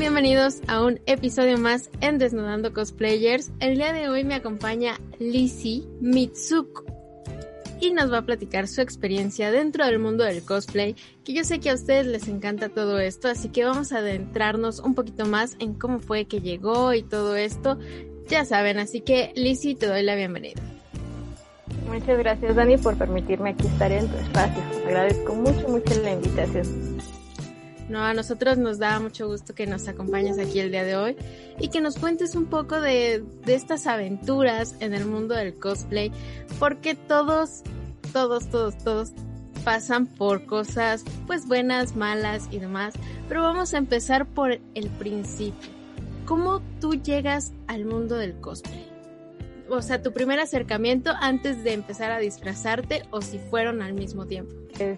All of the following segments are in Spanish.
bienvenidos a un episodio más en Desnudando Cosplayers. El día de hoy me acompaña Lizzie Mitsuko y nos va a platicar su experiencia dentro del mundo del cosplay, que yo sé que a ustedes les encanta todo esto, así que vamos a adentrarnos un poquito más en cómo fue que llegó y todo esto. Ya saben, así que Lizzie, te doy la bienvenida. Muchas gracias Dani por permitirme aquí estar en tu espacio. Agradezco mucho, mucho la invitación. No, a nosotros nos da mucho gusto que nos acompañes aquí el día de hoy y que nos cuentes un poco de, de estas aventuras en el mundo del cosplay, porque todos, todos, todos, todos pasan por cosas pues buenas, malas y demás, pero vamos a empezar por el principio. ¿Cómo tú llegas al mundo del cosplay? O sea, tu primer acercamiento antes de empezar a disfrazarte o si fueron al mismo tiempo?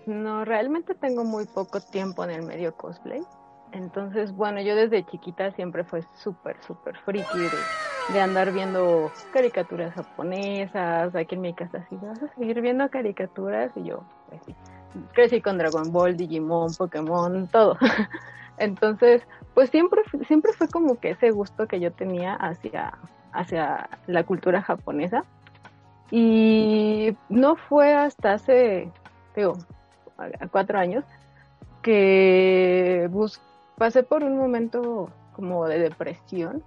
No, realmente tengo muy poco tiempo en el medio cosplay. Entonces, bueno, yo desde chiquita siempre fue súper, súper friki de, andar viendo caricaturas japonesas. Aquí en mi casa así, vas a seguir viendo caricaturas y yo, pues sí, crecí con Dragon Ball, Digimon, Pokémon, todo. Entonces, pues siempre, siempre fue como que ese gusto que yo tenía hacia hacia la cultura japonesa. Y no fue hasta hace, digo, cuatro años que pasé por un momento como de depresión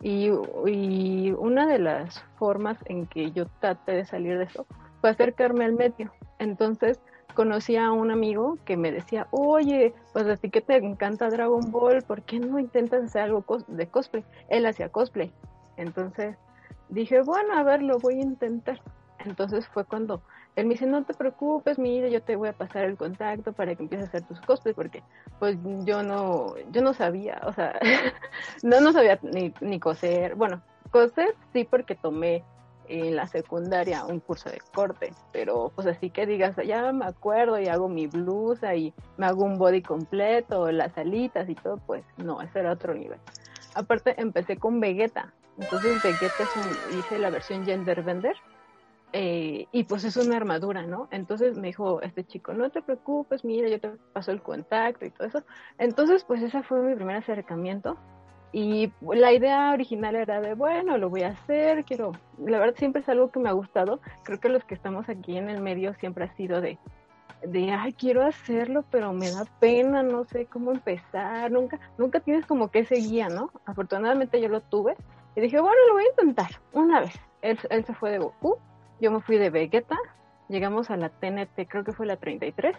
y, y, una de las formas en que yo traté de salir de eso fue acercarme al medio. Entonces conocí a un amigo que me decía, oye, pues a ti que te encanta Dragon Ball, ¿por qué no intentas hacer algo de cosplay? Él hacía cosplay. Entonces dije, bueno, a ver, lo voy a intentar. Entonces fue cuando él me dice, no te preocupes, mira, yo te voy a pasar el contacto para que empieces a hacer tus cosplays, porque pues yo no, yo no sabía, o sea, no, no sabía ni, ni coser. Bueno, coser sí porque tomé en la secundaria un curso de corte, pero pues así que digas, ya me acuerdo y hago mi blusa y me hago un body completo, las alitas y todo, pues no, ese era otro nivel. Aparte empecé con Vegeta, entonces Vegeta es un, hice la versión Genderbender eh, y pues es una armadura, ¿no? Entonces me dijo este chico, no te preocupes, mira, yo te paso el contacto y todo eso. Entonces pues ese fue mi primer acercamiento y la idea original era de, bueno, lo voy a hacer, quiero, la verdad siempre es algo que me ha gustado, creo que los que estamos aquí en el medio siempre ha sido de, de, ay, quiero hacerlo, pero me da pena, no sé cómo empezar, nunca, nunca tienes como que ese guía, ¿no? Afortunadamente yo lo tuve y dije, bueno, lo voy a intentar una vez. Él, él se fue de Goku, yo me fui de Vegeta, llegamos a la TNT, creo que fue la 33.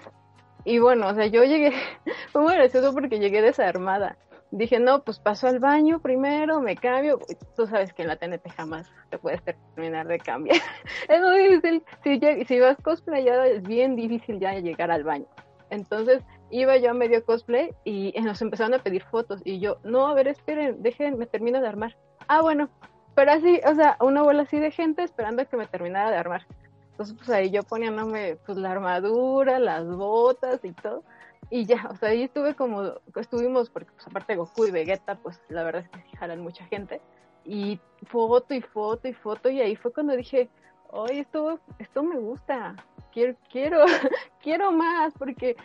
Y bueno, o sea, yo llegué, fue muy gracioso porque llegué desarmada. Dije, no, pues paso al baño primero, me cambio. Tú sabes que en la TNT jamás te puedes terminar de cambiar. es muy difícil. Si, si vas cosplayado, es bien difícil ya llegar al baño. Entonces, iba yo a medio cosplay y nos empezaron a pedir fotos. Y yo, no, a ver, esperen, déjenme termino de armar ah, bueno, pero así, o sea, una bola así de gente esperando a que me terminara de armar. Entonces, pues ahí yo poniéndome pues la armadura, las botas y todo. Y ya, o sea, ahí estuve como, estuvimos, porque pues aparte Goku y Vegeta, pues la verdad es que jalan mucha gente. Y foto y foto y foto, y ahí fue cuando dije, oye, esto, esto me gusta, quiero, quiero, quiero más, porque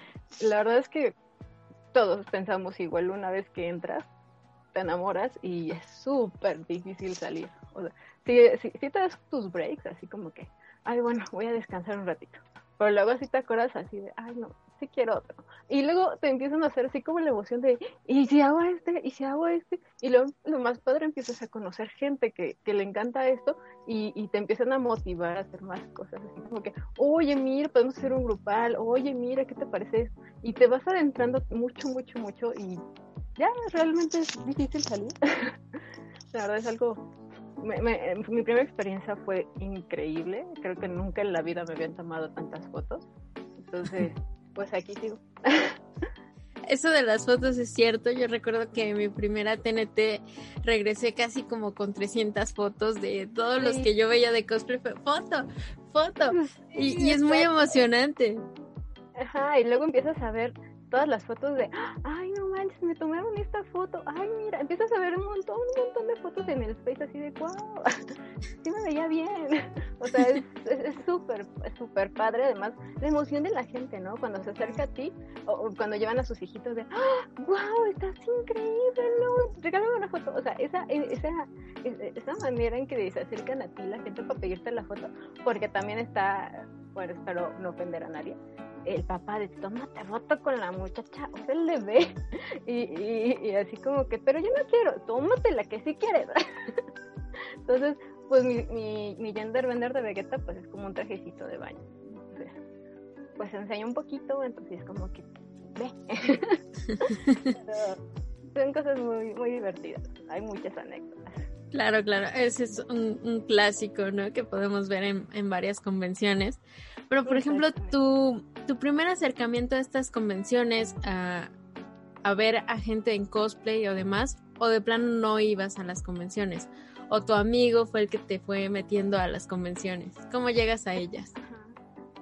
la verdad es que todos pensamos igual una vez que entras, te enamoras y es súper difícil salir. O sea, si, si, te das tus breaks, así como que, ay, bueno, voy a descansar un ratito. Pero luego así te acuerdas así de, ay, no, sí quiero otro. Y luego te empiezan a hacer así como la emoción de, ¿y si hago este? ¿Y si hago este? Y luego lo más padre empiezas a conocer gente que, que le encanta esto y, y, te empiezan a motivar a hacer más cosas. Así como que, oye, mira, podemos hacer un grupal, oye, mira, ¿qué te parece? Y te vas adentrando mucho, mucho, mucho y ya realmente es difícil salir. la verdad es algo... mi primera experiencia fue increíble. Creo que nunca en la vida me habían tomado tantas fotos. Entonces, pues aquí sigo. Eso de las fotos es cierto. Yo recuerdo que en mi primera TNT regresé casi como con 300 fotos de todos los que yo veía de cosplay. Foto, foto. y, y, es muy emocionante. Ajá, y luego empiezas a ver todas las fotos de, ay, manches, me tomaron esta foto, ay, mira, empiezas a ver un montón, un montón de fotos en el Face así de, wow, sí me veía bien. O sea, es súper, es, súper padre, además, la emoción de la gente, ¿no? Cuando se acerca a ti, o, cuando llevan a sus hijitos de, wow, estás increíble, ¿no? Regálame una foto. O sea, esa, esa, esa manera en que se acercan a ti la gente para pedirte la foto, porque también está, bueno, espero no ofender a nadie, el papá de tómate foto con la muchacha, o sea, le ve y, y, así como que, pero yo no quiero, tómate la que sí quieres. Entonces, pues mi, mi, mi gender vender de Vegeta pues es como un trajecito de baño. Entonces, pues enseña un poquito, entonces como que ve. son cosas muy, muy divertidas, hay muchas anécdotas. Claro, claro, ese es un, un clásico, ¿no? Que podemos ver en, en varias convenciones. Pero, por ejemplo, tu, tu primer acercamiento a estas convenciones, a, a ver a gente en cosplay o demás, o de plano no ibas a las convenciones, o tu amigo fue el que te fue metiendo a las convenciones. ¿Cómo llegas a ellas?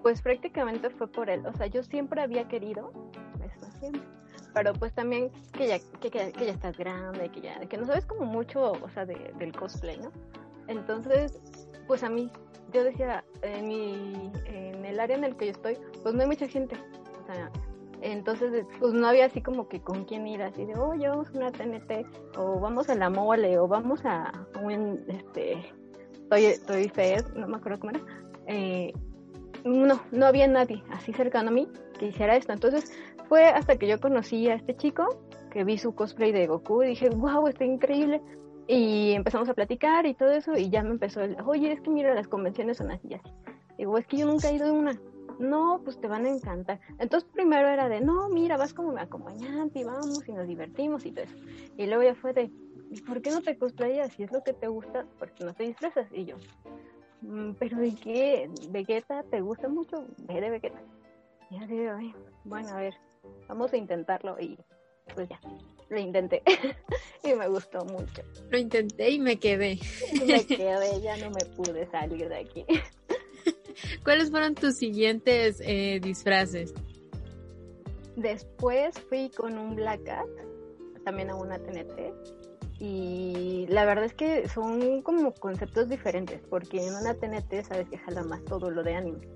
Pues prácticamente fue por él. O sea, yo siempre había querido, eso siempre, pero pues también que ya, que, ya estás grande, que ya, que no sabes como mucho, o sea, de, del cosplay, ¿no? Entonces, pues a mí yo decía, en, mi, en el área en el que yo estoy, pues no hay mucha gente. O sea, entonces, pues no había así como que con quién ir, así de, oye, vamos a una TNT, o vamos a la mole, o vamos a un, este, Toy, Fed, no me acuerdo cómo era. Eh, no, no había nadie así cercano a mí que hiciera esto. Entonces, fue hasta que yo conocí a este chico, que vi su cosplay de Goku, y dije, wow, está increíble. Y empezamos a platicar y todo eso, y ya me empezó el, oye, es que mira, las convenciones son así y así. Digo, es que yo nunca he ido a una. No, pues te van a encantar. Entonces primero era de, no, mira, vas como mi acompañante y vamos y nos divertimos y todo eso. Y luego ya fue de, ¿y por qué no te cosplayas? Si es lo que te gusta, porque no te disfrazas. Y yo, mm, pero ¿de qué? ¿Vegeta te gusta mucho? Ve de Vegeta. Y así bueno, a ver, vamos a intentarlo y pues ya, lo intenté y me gustó mucho. Lo intenté y me quedé. me quedé, ya no me pude salir de aquí. ¿Cuáles fueron tus siguientes eh, disfraces? Después fui con un Black Cat, también a una TNT. Y la verdad es que son como conceptos diferentes, porque en una TNT sabes que jala más todo lo de anime.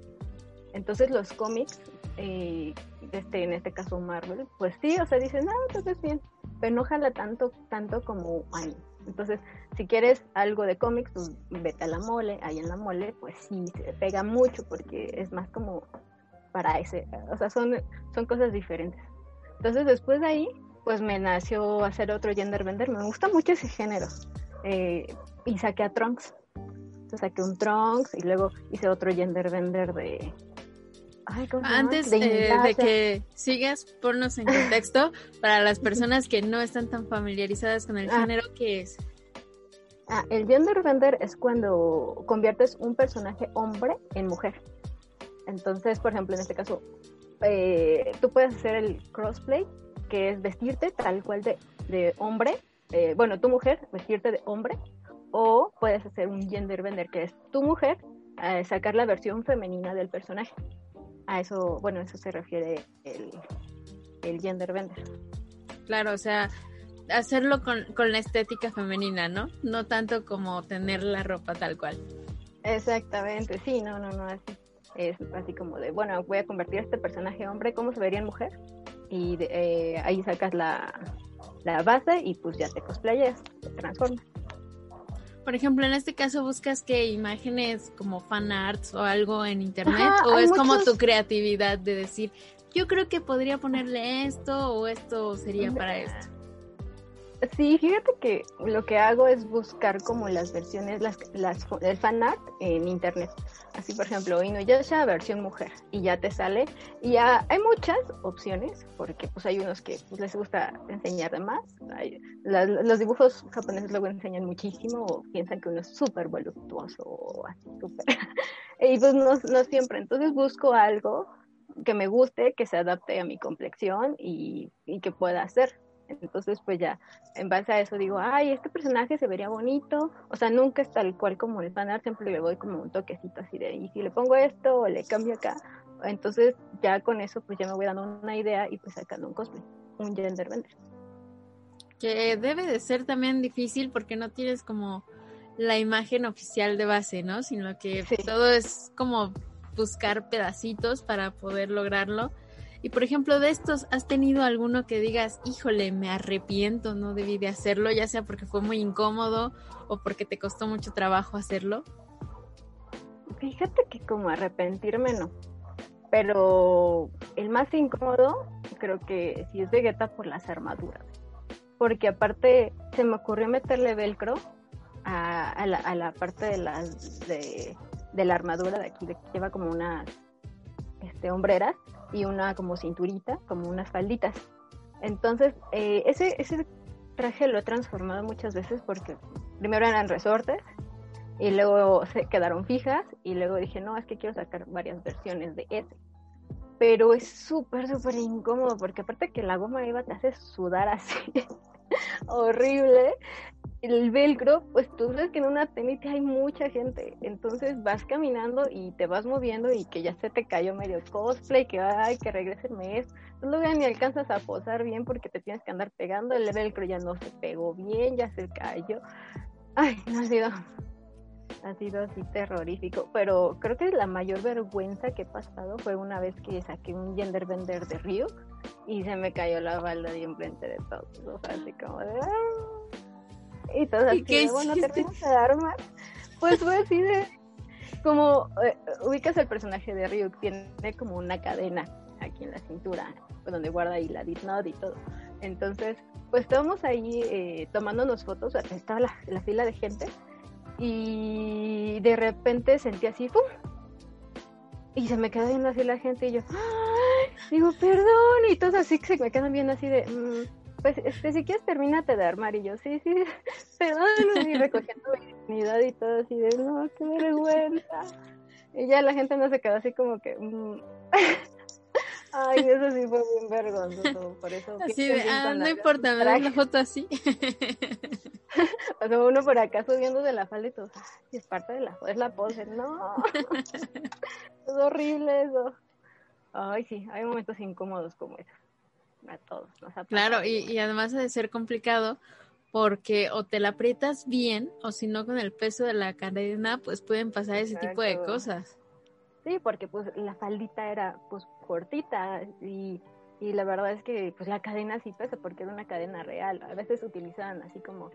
Entonces los cómics eh, este, en este caso Marvel, pues sí, o sea, dicen, ah, entonces bien, pero no jala tanto, tanto como. Entonces, si quieres algo de cómics, pues vete a la mole, ahí en la mole, pues sí, se pega mucho porque es más como para ese, o sea, son, son cosas diferentes. Entonces, después de ahí, pues me nació hacer otro gender vender, me gusta mucho ese género. Eh, y saqué a Trunks. Entonces saqué un Trunks y luego hice otro gender vender de, antes eh, de, que sigas, ponnos en contexto para las personas que no están tan familiarizadas con el ah. género, ¿qué es? Ah, el gender bender es cuando conviertes un personaje hombre en mujer. Entonces, por ejemplo, en este caso, eh, tú puedes hacer el crossplay, que es vestirte tal cual de, de hombre, eh, bueno, tu mujer, vestirte de hombre, o puedes hacer un gender bender, que es tu mujer, sacar la versión femenina del personaje a eso, bueno, eso se refiere el, el gender bender. Claro, o sea, hacerlo con, con la estética femenina, ¿no? No tanto como tener la ropa tal cual. Exactamente, sí, no, no, no, así. Es así como de, bueno, voy a convertir a este personaje hombre, ¿cómo se vería en mujer? Y eh, ahí sacas la, la base y pues ya te cosplayas, te transformas. Por ejemplo, en este caso buscas que imágenes como fan arts o algo en internet o es como tu creatividad de decir, yo creo que podría ponerle esto o esto sería para esto. Sí, fíjate que lo que hago es buscar como las versiones, las, las el fan art en internet. Así, por ejemplo, Inuyasha versión mujer y ya te sale. Y ya hay muchas opciones porque pues hay unos que pues, les gusta enseñar de más. los dibujos japoneses luego enseñan muchísimo o piensan que uno es súper voluptuoso o así súper. y pues no, no siempre. Entonces busco algo que me guste, que se adapte a mi complexión y que pueda hacer. Entonces, pues ya, en base a eso digo, ay, este personaje se vería bonito. O sea, nunca es tal cual como el fanart, siempre le voy como un toquecito así de, y si le pongo esto o le cambio acá. Entonces, ya con eso, pues ya me voy dando una idea y pues sacando un cosplay, un gender vender. Que debe de ser también difícil porque no tienes como la imagen oficial de base, ¿no? Sino que todo es como buscar pedacitos para poder lograrlo. Y por ejemplo, de estos, ¿has tenido alguno que digas, híjole, me arrepiento, no debí de hacerlo, ya sea porque fue muy incómodo o porque te costó mucho trabajo hacerlo? Fíjate que como arrepentirme no, pero el más incómodo creo que sí es Vegeta por las armaduras, porque aparte se me ocurrió meterle velcro a, la, parte de las de, la armadura de aquí, de que lleva como unas este, hombreras y una como cinturita, como unas falditas. Entonces, eh, ese, ese traje lo he transformado muchas veces porque primero eran resortes y luego se quedaron fijas y luego dije, no, es que quiero sacar varias versiones de ese. Pero es súper, súper incómodo porque aparte que la goma iba te hace sudar así horrible. El velcro, pues tú ves que en una tenis hay mucha gente, entonces vas caminando y te vas moviendo y que ya se te cayó medio cosplay, que ay, que regrese el mes, luego ni alcanzas a posar bien porque te tienes que andar pegando, el velcro ya no se pegó bien, ya se cayó, ay, no ha sido, ha sido así terrorífico, pero creo que la mayor vergüenza que he pasado fue una vez que saqué un gender vender de Ryuk y se me cayó la balda de enfrente de todos, o sea, así como de... ¡ah! Y todo así, bueno, terminas de armar. Pues fue así de, como, eh, ubicas el personaje de Ryuk, tiene como una cadena aquí en la cintura, donde guarda ahí la Disnod y todo. Entonces, pues estábamos ahí eh, tomándonos fotos, estaba la, la, fila de gente, y de repente sentí así, ¡pum! Y se me quedó viendo así la gente, y yo, ¡ay! Digo, perdón, y todos así que se me quedan viendo así de, mm, pues este, si quieres termínate de armar y yo, sí, sí, perdón, y recogiendo mi dignidad y todo así de, no, qué vergüenza. Y ya la gente no se quedó así como que, mm". ay, eso sí fue bien vergonzoso, por eso. Así de, ah, no importa, me la foto así. Sea, uno por acá subiendo de la falda y todo, ay, es parte de la, es la pose, no, es horrible eso. Ay, sí, hay momentos incómodos como esos a todos. claro, y, además de ser complicado porque o te la aprietas bien o si no con el peso de la cadena pues pueden pasar ese tipo de cosas. Sí, porque pues la faldita era pues cortita y, y la verdad es que pues la cadena sí pesa porque era una cadena real. A veces utilizan así como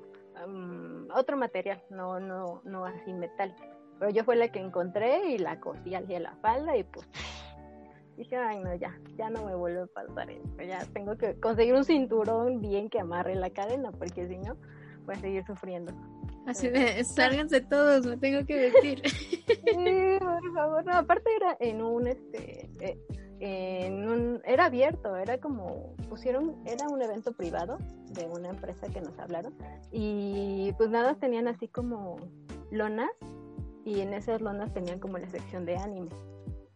otro material, no, no, no así metal. Pero yo fue la que encontré y la cosí al la falda y pues dije, ay no, ya, ya no me vuelve a pasar esto, ya tengo que conseguir un cinturón bien que amarre la cadena, porque si no, voy a seguir sufriendo. Así de, sálganse todos, me tengo que vestir. Sí, por favor, no, aparte era en un, este, eh, en un, era abierto, era como, pusieron, era un evento privado de una empresa que nos hablaron, y pues nada, tenían así como lonas, y en esas lonas tenían como la sección de anime.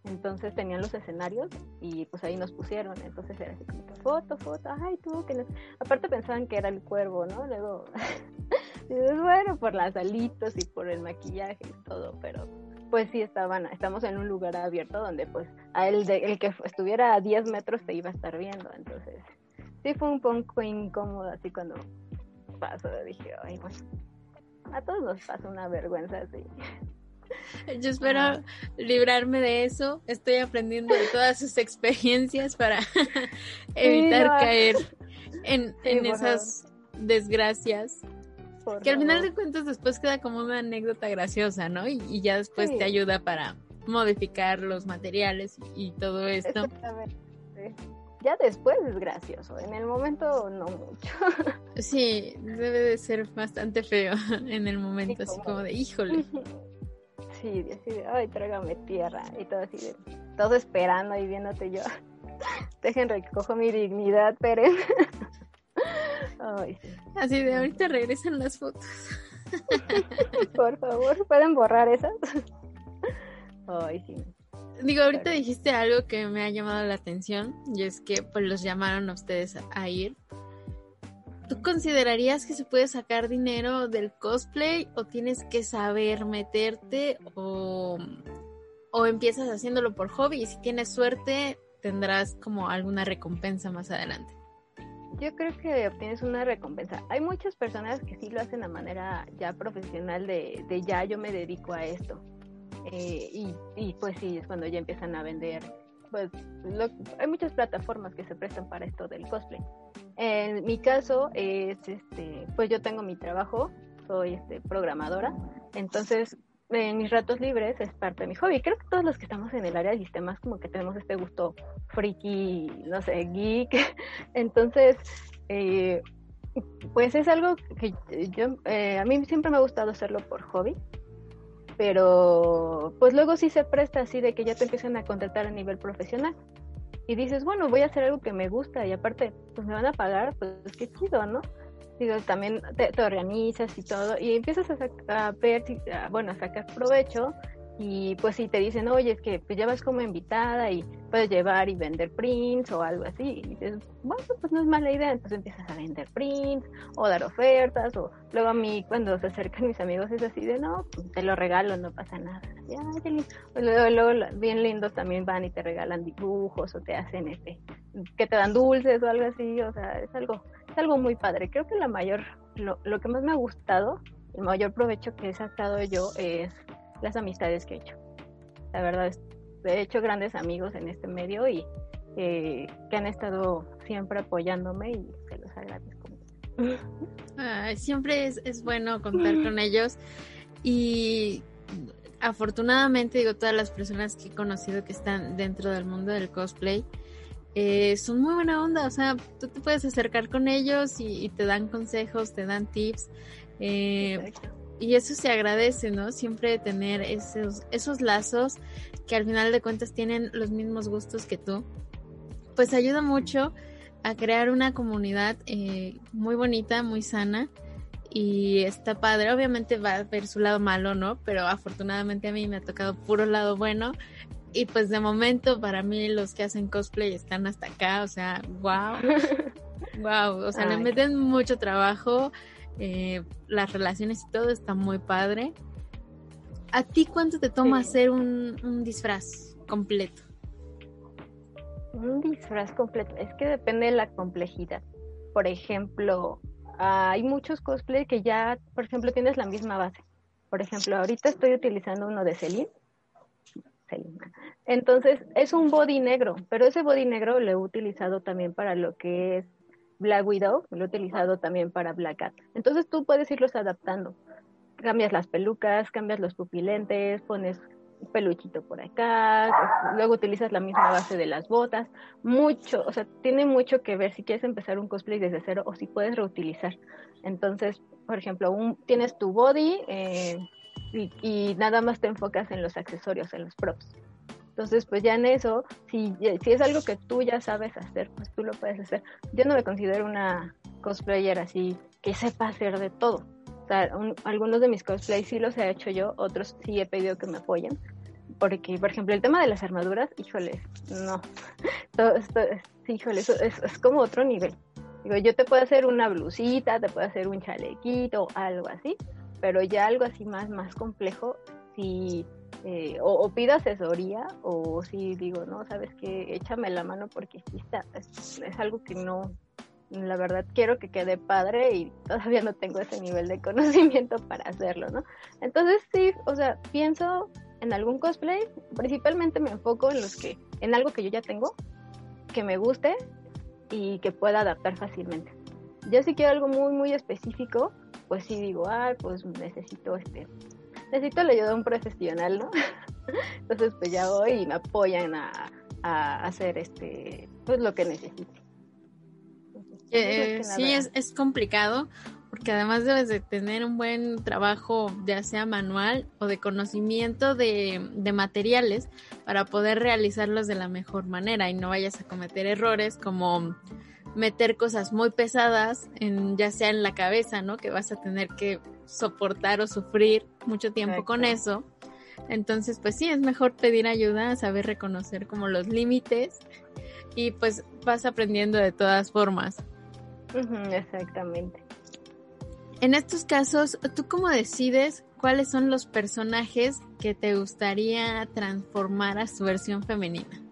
Entonces tenían los escenarios y pues ahí nos pusieron. Entonces era así como que foto, foto, ay tú que Aparte pensaban que era el cuervo, ¿no? Luego, bueno, por las alitos y por el maquillaje y todo, pero pues sí estaban, estamos en un lugar abierto donde pues a el, de, el que estuviera a 10 metros te iba a estar viendo. Entonces sí fue un poco incómodo así cuando pasó. Dije, ay, bueno, a todos nos pasa una vergüenza así. Yo espero librarme de eso. Estoy aprendiendo de todas sus experiencias para evitar caer en, esas desgracias. que al final de cuentas después queda como una anécdota graciosa, ¿no? Y, ya después te ayuda para modificar los materiales y, todo esto. Ya después es gracioso, en el momento no mucho. Sí, debe de ser bastante feo en el momento, así como de, híjole. Sí, así de, ay, trágame tierra. Y todo así de, todo esperando y viéndote yo. Dejen recojo mi dignidad, Pérez. ay, Así de, ahorita regresan las fotos. Por favor, ¿pueden borrar esas? Ay, sí. Digo, ahorita dijiste algo que me ha llamado la atención y es que pues los llamaron a ustedes a ir ¿Tú considerarías que se puede sacar dinero del cosplay o tienes que saber meterte o, o empiezas haciéndolo por hobby y si tienes suerte tendrás como alguna recompensa más adelante? yo creo que obtienes una recompensa. Hay muchas personas que sí lo hacen a manera ya profesional de, de ya yo me dedico a esto. Eh, y, y, pues sí, es cuando ya empiezan a vender. Pues hay muchas plataformas que se prestan para esto del cosplay. En mi caso es, este, pues yo tengo mi trabajo, soy este, programadora, entonces en mis ratos libres es parte de mi hobby. Creo que todos los que estamos en el área de sistemas como que tenemos este gusto friki, no sé, geek. Entonces, eh, pues es algo que yo, eh, a mí siempre me ha gustado hacerlo por hobby, pero pues luego sí se presta así de que ya te empiezan a contratar a nivel profesional. Y dices, bueno, voy a hacer algo que me gusta y aparte, pues me van a pagar, pues qué chido, ¿no? también te, organizas y todo, y empiezas a, ver, bueno, a sacar provecho, y pues si te dicen, oye, es que pues ya vas como invitada y puedes llevar y vender prints o algo así, y dices, bueno, pues no es mala idea, entonces empiezas a vender prints o dar ofertas, o luego a mí cuando se acercan mis amigos es así de, no, pues, te lo regalo, no pasa nada, ya, luego, luego bien lindos también van y te regalan dibujos o te hacen este, que te dan dulces o algo así, o sea, es algo es algo muy padre. Creo que la mayor, lo, lo que más me ha gustado, el mayor provecho que he sacado yo es las amistades que he hecho. La verdad, he hecho grandes amigos en este medio y eh, que han estado siempre apoyándome y se los agradezco. siempre es, es bueno contar con ellos y afortunadamente digo todas las personas que he conocido que están dentro del mundo del cosplay eh, son muy buena onda, o sea, tú te puedes acercar con ellos y, te dan consejos, te dan tips. Eh, y eso se agradece, ¿no? Siempre tener esos, esos lazos que al final de cuentas tienen los mismos gustos que tú. Pues ayuda mucho a crear una comunidad eh, muy bonita, muy sana. Y está padre, obviamente va a ver su lado malo, ¿no? Pero afortunadamente a mí me ha tocado puro lado bueno y pues de momento para mí los que hacen cosplay están hasta acá, o sea, wow, wow, o sea, le meten mucho trabajo, eh, las relaciones y todo está muy padre. ¿A ti cuánto te toma hacer un, disfraz completo? Un disfraz completo, es que depende de la complejidad. Por ejemplo, hay muchos cosplay que ya, por ejemplo, tienes la misma base. Por ejemplo, ahorita estoy utilizando uno de Celine entonces, es un body negro, pero ese body negro lo he utilizado también para lo que es Black Widow, lo he utilizado también para Black Cat. Entonces, tú puedes irlos adaptando. Cambias las pelucas, cambias los pupilentes, pones peluchito por acá, luego utilizas la misma base de las botas, mucho, o sea, tiene mucho que ver si quieres empezar un cosplay desde cero o si puedes reutilizar. Entonces, por ejemplo, un, tienes tu body, eh, y, nada más te enfocas en los accesorios, en los props. Entonces, pues ya en eso, si, si es algo que tú ya sabes hacer, pues tú lo puedes hacer. Yo no me considero una cosplayer así que sepa hacer de todo. O sea, algunos de mis cosplays sí los he hecho yo, otros sí he pedido que me apoyen. Porque, por ejemplo, el tema de las armaduras, híjole, no. Todo esto, híjole, eso es, es como otro nivel. Digo, yo te puedo hacer una blusita, te puedo hacer un chalequito, algo así, pero ya algo así más, más complejo, si eh, o, pido asesoría o si digo, no, sabes que échame la mano porque sí está, es, algo que no, la verdad quiero que quede padre y todavía no tengo ese nivel de conocimiento para hacerlo, ¿no? Entonces sí, o sea, pienso en algún cosplay, principalmente me enfoco en los que, en algo que yo ya tengo, que me guste y que pueda adaptar fácilmente. Yo si quiero algo muy, muy específico, pues sí digo, ah, pues necesito este, necesito la ayuda de un profesional, ¿no? Entonces pues ya voy y me apoyan a, hacer este, pues lo que necesito. Eh, sí, es, es complicado porque además debes de tener un buen trabajo, ya sea manual o de conocimiento de, de, materiales para poder realizarlos de la mejor manera y no vayas a cometer errores como meter cosas muy pesadas, en, ya sea en la cabeza, ¿no? Que vas a tener que soportar o sufrir mucho tiempo con eso. Entonces, pues sí, es mejor pedir ayuda, saber reconocer como los límites y pues vas aprendiendo de todas formas. exactamente. En estos casos, ¿tú cómo decides cuáles son los personajes que te gustaría transformar a su versión femenina?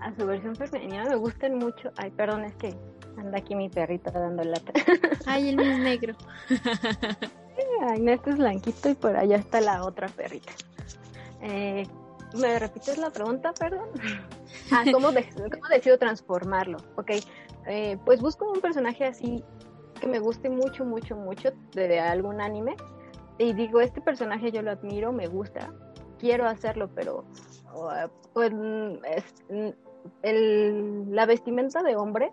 a su versión femenina me gustan mucho. Ay, perdón, es que Anda aquí mi perrito dando lata. Ay, el mío es negro. Ay, este es blanquito y por allá está la otra perrita. Eh, ¿Me repites la pregunta, perdón? Ah, ¿cómo, ¿cómo decido transformarlo? Ok, eh, pues busco un personaje así que me guste mucho, mucho, mucho de, algún anime y digo, este personaje yo lo admiro, me gusta, quiero hacerlo, pero pues, el, la vestimenta de hombre,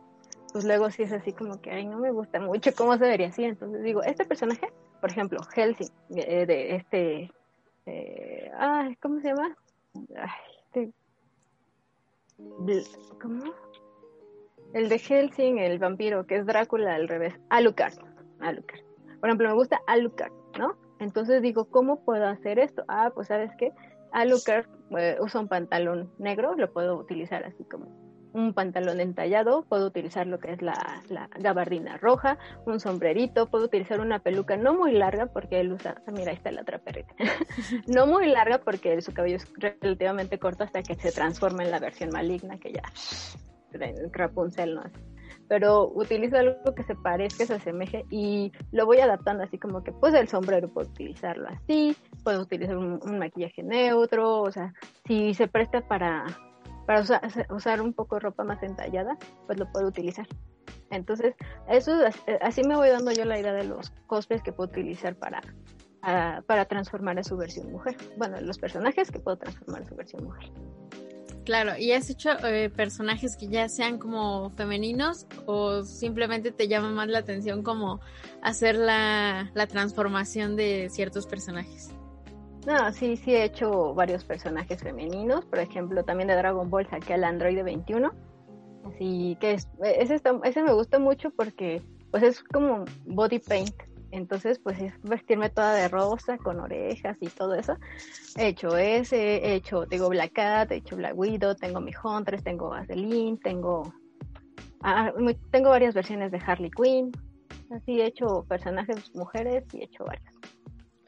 pues luego sí es así como que, ay, no me gusta mucho cómo se vería así. Entonces digo, este personaje, por ejemplo, Helsing, eh, de este, eh, ay, ¿cómo se llama? Este, ¿Cómo? El de Helsing, el vampiro, que es Drácula al revés. Alucard. Alucard. Por ejemplo, me gusta Alucard, ¿no? Entonces digo, ¿cómo puedo hacer esto? Ah, pues sabes qué, Alucard eh, usa un pantalón negro, lo puedo utilizar así como un pantalón entallado, puedo utilizar lo que es la, gabardina roja, un sombrerito, puedo utilizar una peluca no muy larga porque él usa, ah, mira, ahí está la otra perrita, no muy larga porque su cabello es relativamente corto hasta que se transforma en la versión maligna que ya Rapunzel no hace. Pero utilizo algo que se parezca, se asemeje y lo voy adaptando así como que pues el sombrero puedo utilizarlo así, puedo utilizar un, maquillaje neutro, o sea, si se presta para, para usar, un poco de ropa más entallada, pues lo puedo utilizar. Entonces, eso así me voy dando yo la idea de los cosplays que puedo utilizar para, para transformar a su versión mujer. Bueno, los personajes que puedo transformar a su versión mujer. Claro, ¿y has hecho eh, personajes que ya sean como femeninos o simplemente te llama más la atención como hacer la, transformación de ciertos personajes? No, sí, sí he hecho varios personajes femeninos, por ejemplo, también de Dragon Ball saqué al Android 21, así que es, ese, ese me gusta mucho porque pues es como body paint, entonces, pues es vestirme toda de rosa, con orejas y todo eso. He hecho ese, he hecho, tengo Black Cat, he hecho Black Widow, tengo mi Huntress, tengo Vaseline, tengo, ah, tengo varias versiones de Harley Quinn. Así he hecho personajes mujeres y he hecho varios.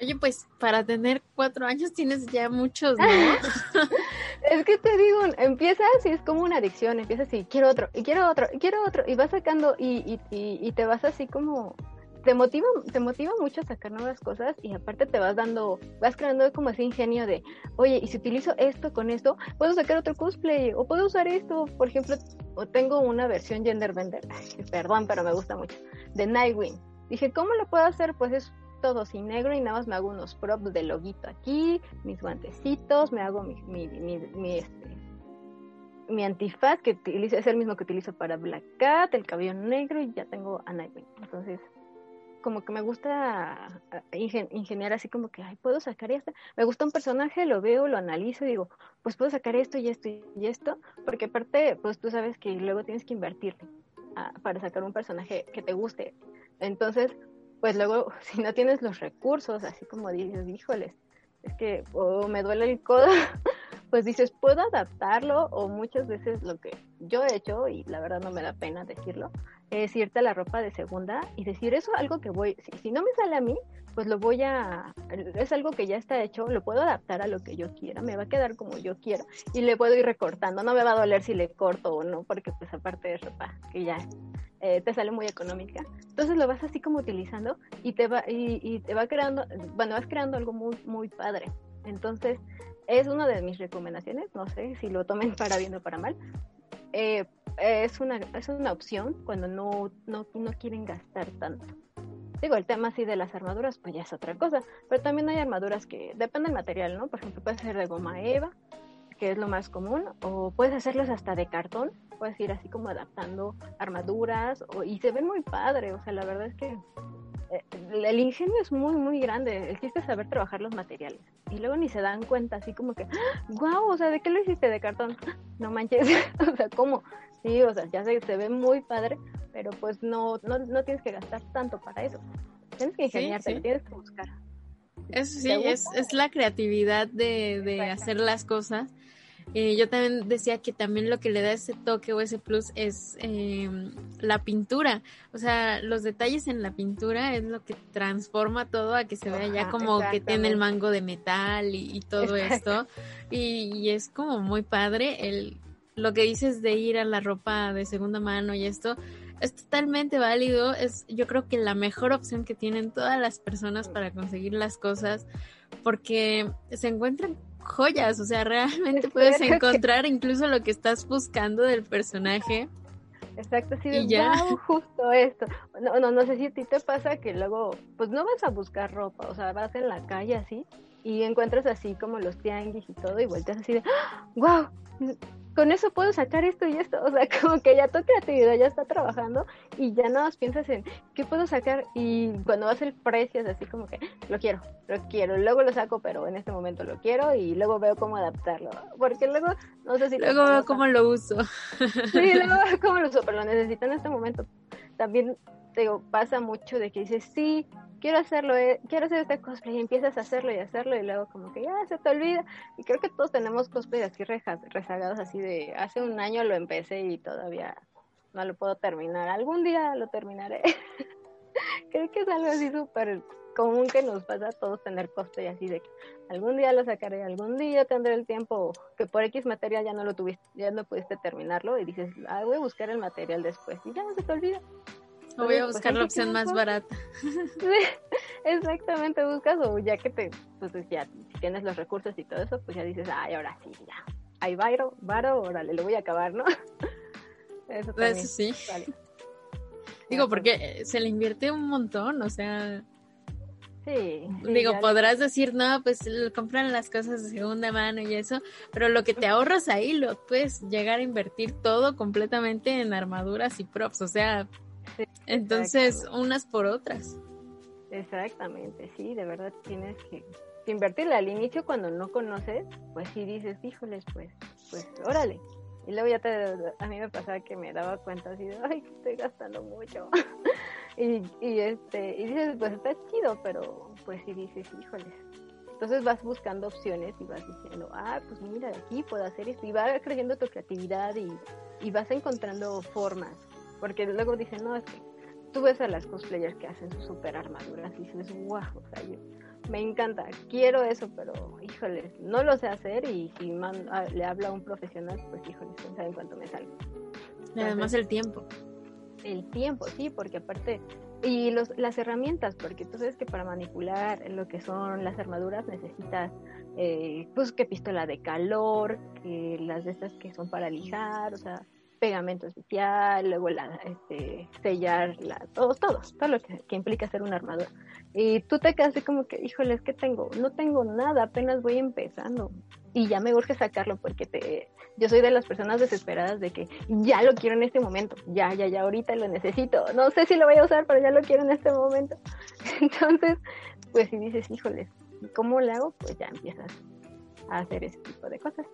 Oye, pues para tener cuatro años tienes ya muchos, ¿no? es que te digo, empiezas y es como una adicción, empiezas y quiero otro, y quiero otro, y quiero otro, y vas sacando y, y, y te vas así como te motiva, te motiva mucho a sacar nuevas cosas y aparte te vas dando, vas creando como ese ingenio de, oye, y si utilizo esto con esto, puedo sacar otro cosplay o puedo usar esto, por ejemplo, o tengo una versión gender bender, perdón, pero me gusta mucho, de Nightwing. Dije, ¿cómo lo puedo hacer? Pues es todo sin negro y nada más me hago unos props de loguito aquí, mis guantecitos, me hago mi, mi, mi, este, mi antifaz que utilizo, es el mismo que utilizo para Black Cat, el cabello negro y ya tengo a Nightwing. Entonces, como que me gusta ingeniar así como que, ay, puedo sacar esto. Me gusta un personaje, lo veo, lo analizo y digo, pues puedo sacar esto y esto y esto, porque aparte, pues tú sabes que luego tienes que invertirle ah, para sacar un personaje que te guste. Entonces, pues luego, si no tienes los recursos, así como dices, híjoles, es que o me duele el codo, pues dices, puedo adaptarlo o muchas veces lo que yo he hecho, y la verdad no me da pena decirlo, es irte la ropa de segunda y decir, eso es algo que voy, si, no me sale a mí, pues lo voy a, es algo que ya está hecho, lo puedo adaptar a lo que yo quiera, me va a quedar como yo quiero y le puedo ir recortando, no me va a doler si le corto o no, porque pues aparte es ropa que ya eh, te sale muy económica, entonces lo vas así como utilizando y te va, y te va creando, bueno, vas creando algo muy, muy padre. Entonces, es una de mis recomendaciones, no sé si lo tomen para bien o para mal. Eh, es, una, es una opción cuando no, no, no quieren gastar tanto. Digo, el tema así de las armaduras, pues ya es otra cosa, pero también hay armaduras que depende del material, ¿no? Por ejemplo, puede ser de goma eva, que es lo más común, o puedes hacerlas hasta de cartón, puedes ir así como adaptando armaduras, o, y se ven muy padre, o sea, la verdad es que el ingenio es muy, muy grande. El chiste es saber trabajar los materiales. Y luego ni se dan cuenta, así como que, wow, o sea, ¿de qué lo hiciste de cartón? No manches, o sea, ¿cómo? Sí, o sea, ya se, se ve muy padre, pero pues no, no, no tienes que gastar tanto para eso. Tienes que ingeniarte, tienes que buscar. Eso sí, es, es la creatividad de, de hacer las cosas eh, yo también decía que también lo que le da ese toque o ese plus es em, la pintura. O sea, los detalles en la pintura es lo que transforma todo a que se vea ya como que tiene el mango de metal y, todo esto. Y, es como muy padre el lo que dices de ir a la ropa de segunda mano y esto es totalmente válido. Es yo creo que la mejor opción que tienen todas las personas para conseguir las cosas porque se encuentran joyas, o sea, realmente puedes encontrar incluso lo que estás buscando del personaje. Exacto, sí, de, ya. justo esto. No, no, no sé si a ti te pasa que luego, pues no vas a buscar ropa, o sea, vas en la calle así y encuentras así como los tianguis y todo y vueltas así de, wow, con eso puedo sacar esto y esto. O sea, como que ya tu creatividad ya está trabajando y ya nada más piensas en qué puedo sacar y cuando vas el precio es así como que lo quiero, lo quiero, luego lo saco, pero en este momento lo quiero y luego veo cómo adaptarlo. Porque luego, no sé si... Luego veo cómo lo uso. Sí, luego veo cómo lo uso, pero lo necesito en este momento. También, digo, pasa mucho de que dices, sí, quiero hacerlo, eh, quiero hacer este cosplay y empiezas a hacerlo y hacerlo y luego como que ya se te olvida. Y creo que todos tenemos cosplay así rezagados, así de hace un año lo empecé y todavía no lo puedo terminar. Algún día lo terminaré. creo que es algo así súper común que nos pasa a todos tener cosplay así de que algún día lo sacaré, algún día tendré el tiempo que por X material ya no lo tuviste, ya no pudiste terminarlo y dices, ah, voy a buscar el material después y ya no se te olvida voy a buscar la opción más barata. exactamente, buscas o ya que te, pues ya tienes los recursos y todo eso, pues ya dices, ay, ahora sí, ya, hay varo, varo, órale, lo voy a acabar, ¿no? eso, también, sí. Digo, porque se le invierte un montón, o sea... Sí, Digo, podrás decir, no, pues compran las cosas de segunda mano y eso, pero lo que te ahorras ahí lo puedes llegar a invertir todo completamente en armaduras y props, o sea, entonces, unas por otras. Exactamente, sí, de verdad tienes que, invertirle al inicio cuando no conoces, pues sí dices, híjoles, pues, pues, órale. Y luego ya te, a mí me pasaba que me daba cuenta así de, ay, estoy gastando mucho. y, y, este, y dices, pues está chido, pero pues sí dices, híjoles. Entonces vas buscando opciones y vas diciendo, ah, pues mira, aquí puedo hacer esto. Y va creciendo tu creatividad y, y vas encontrando formas porque luego dicen, no, es que tú ves a las cosplayers que hacen sus super armaduras y dices, wow, o sea, me encanta, quiero eso, pero híjole, no lo sé hacer y si ah, le habla a un profesional, pues híjole, no saben cuánto me salgo. Y además el tiempo. El tiempo, sí, porque aparte, y los, las herramientas, porque tú sabes que para manipular lo que son las armaduras necesitas, eh, pues que pistola de calor, que las de estas que son para lijar, o sea, pegamento especial, luego la, este, sellar, la, todo, todo, lo que, implica hacer una armadura. Y tú te quedas así como que, híjole, es que tengo, no tengo nada, apenas voy empezando. Y ya me urge sacarlo porque te, yo soy de las personas desesperadas de que ya lo quiero en este momento, ya, ya, ya, ahorita lo necesito. No sé si lo voy a usar, pero ya lo quiero en este momento. Entonces, pues si dices, híjole, ¿cómo lo hago? Pues ya empiezas a hacer ese tipo de cosas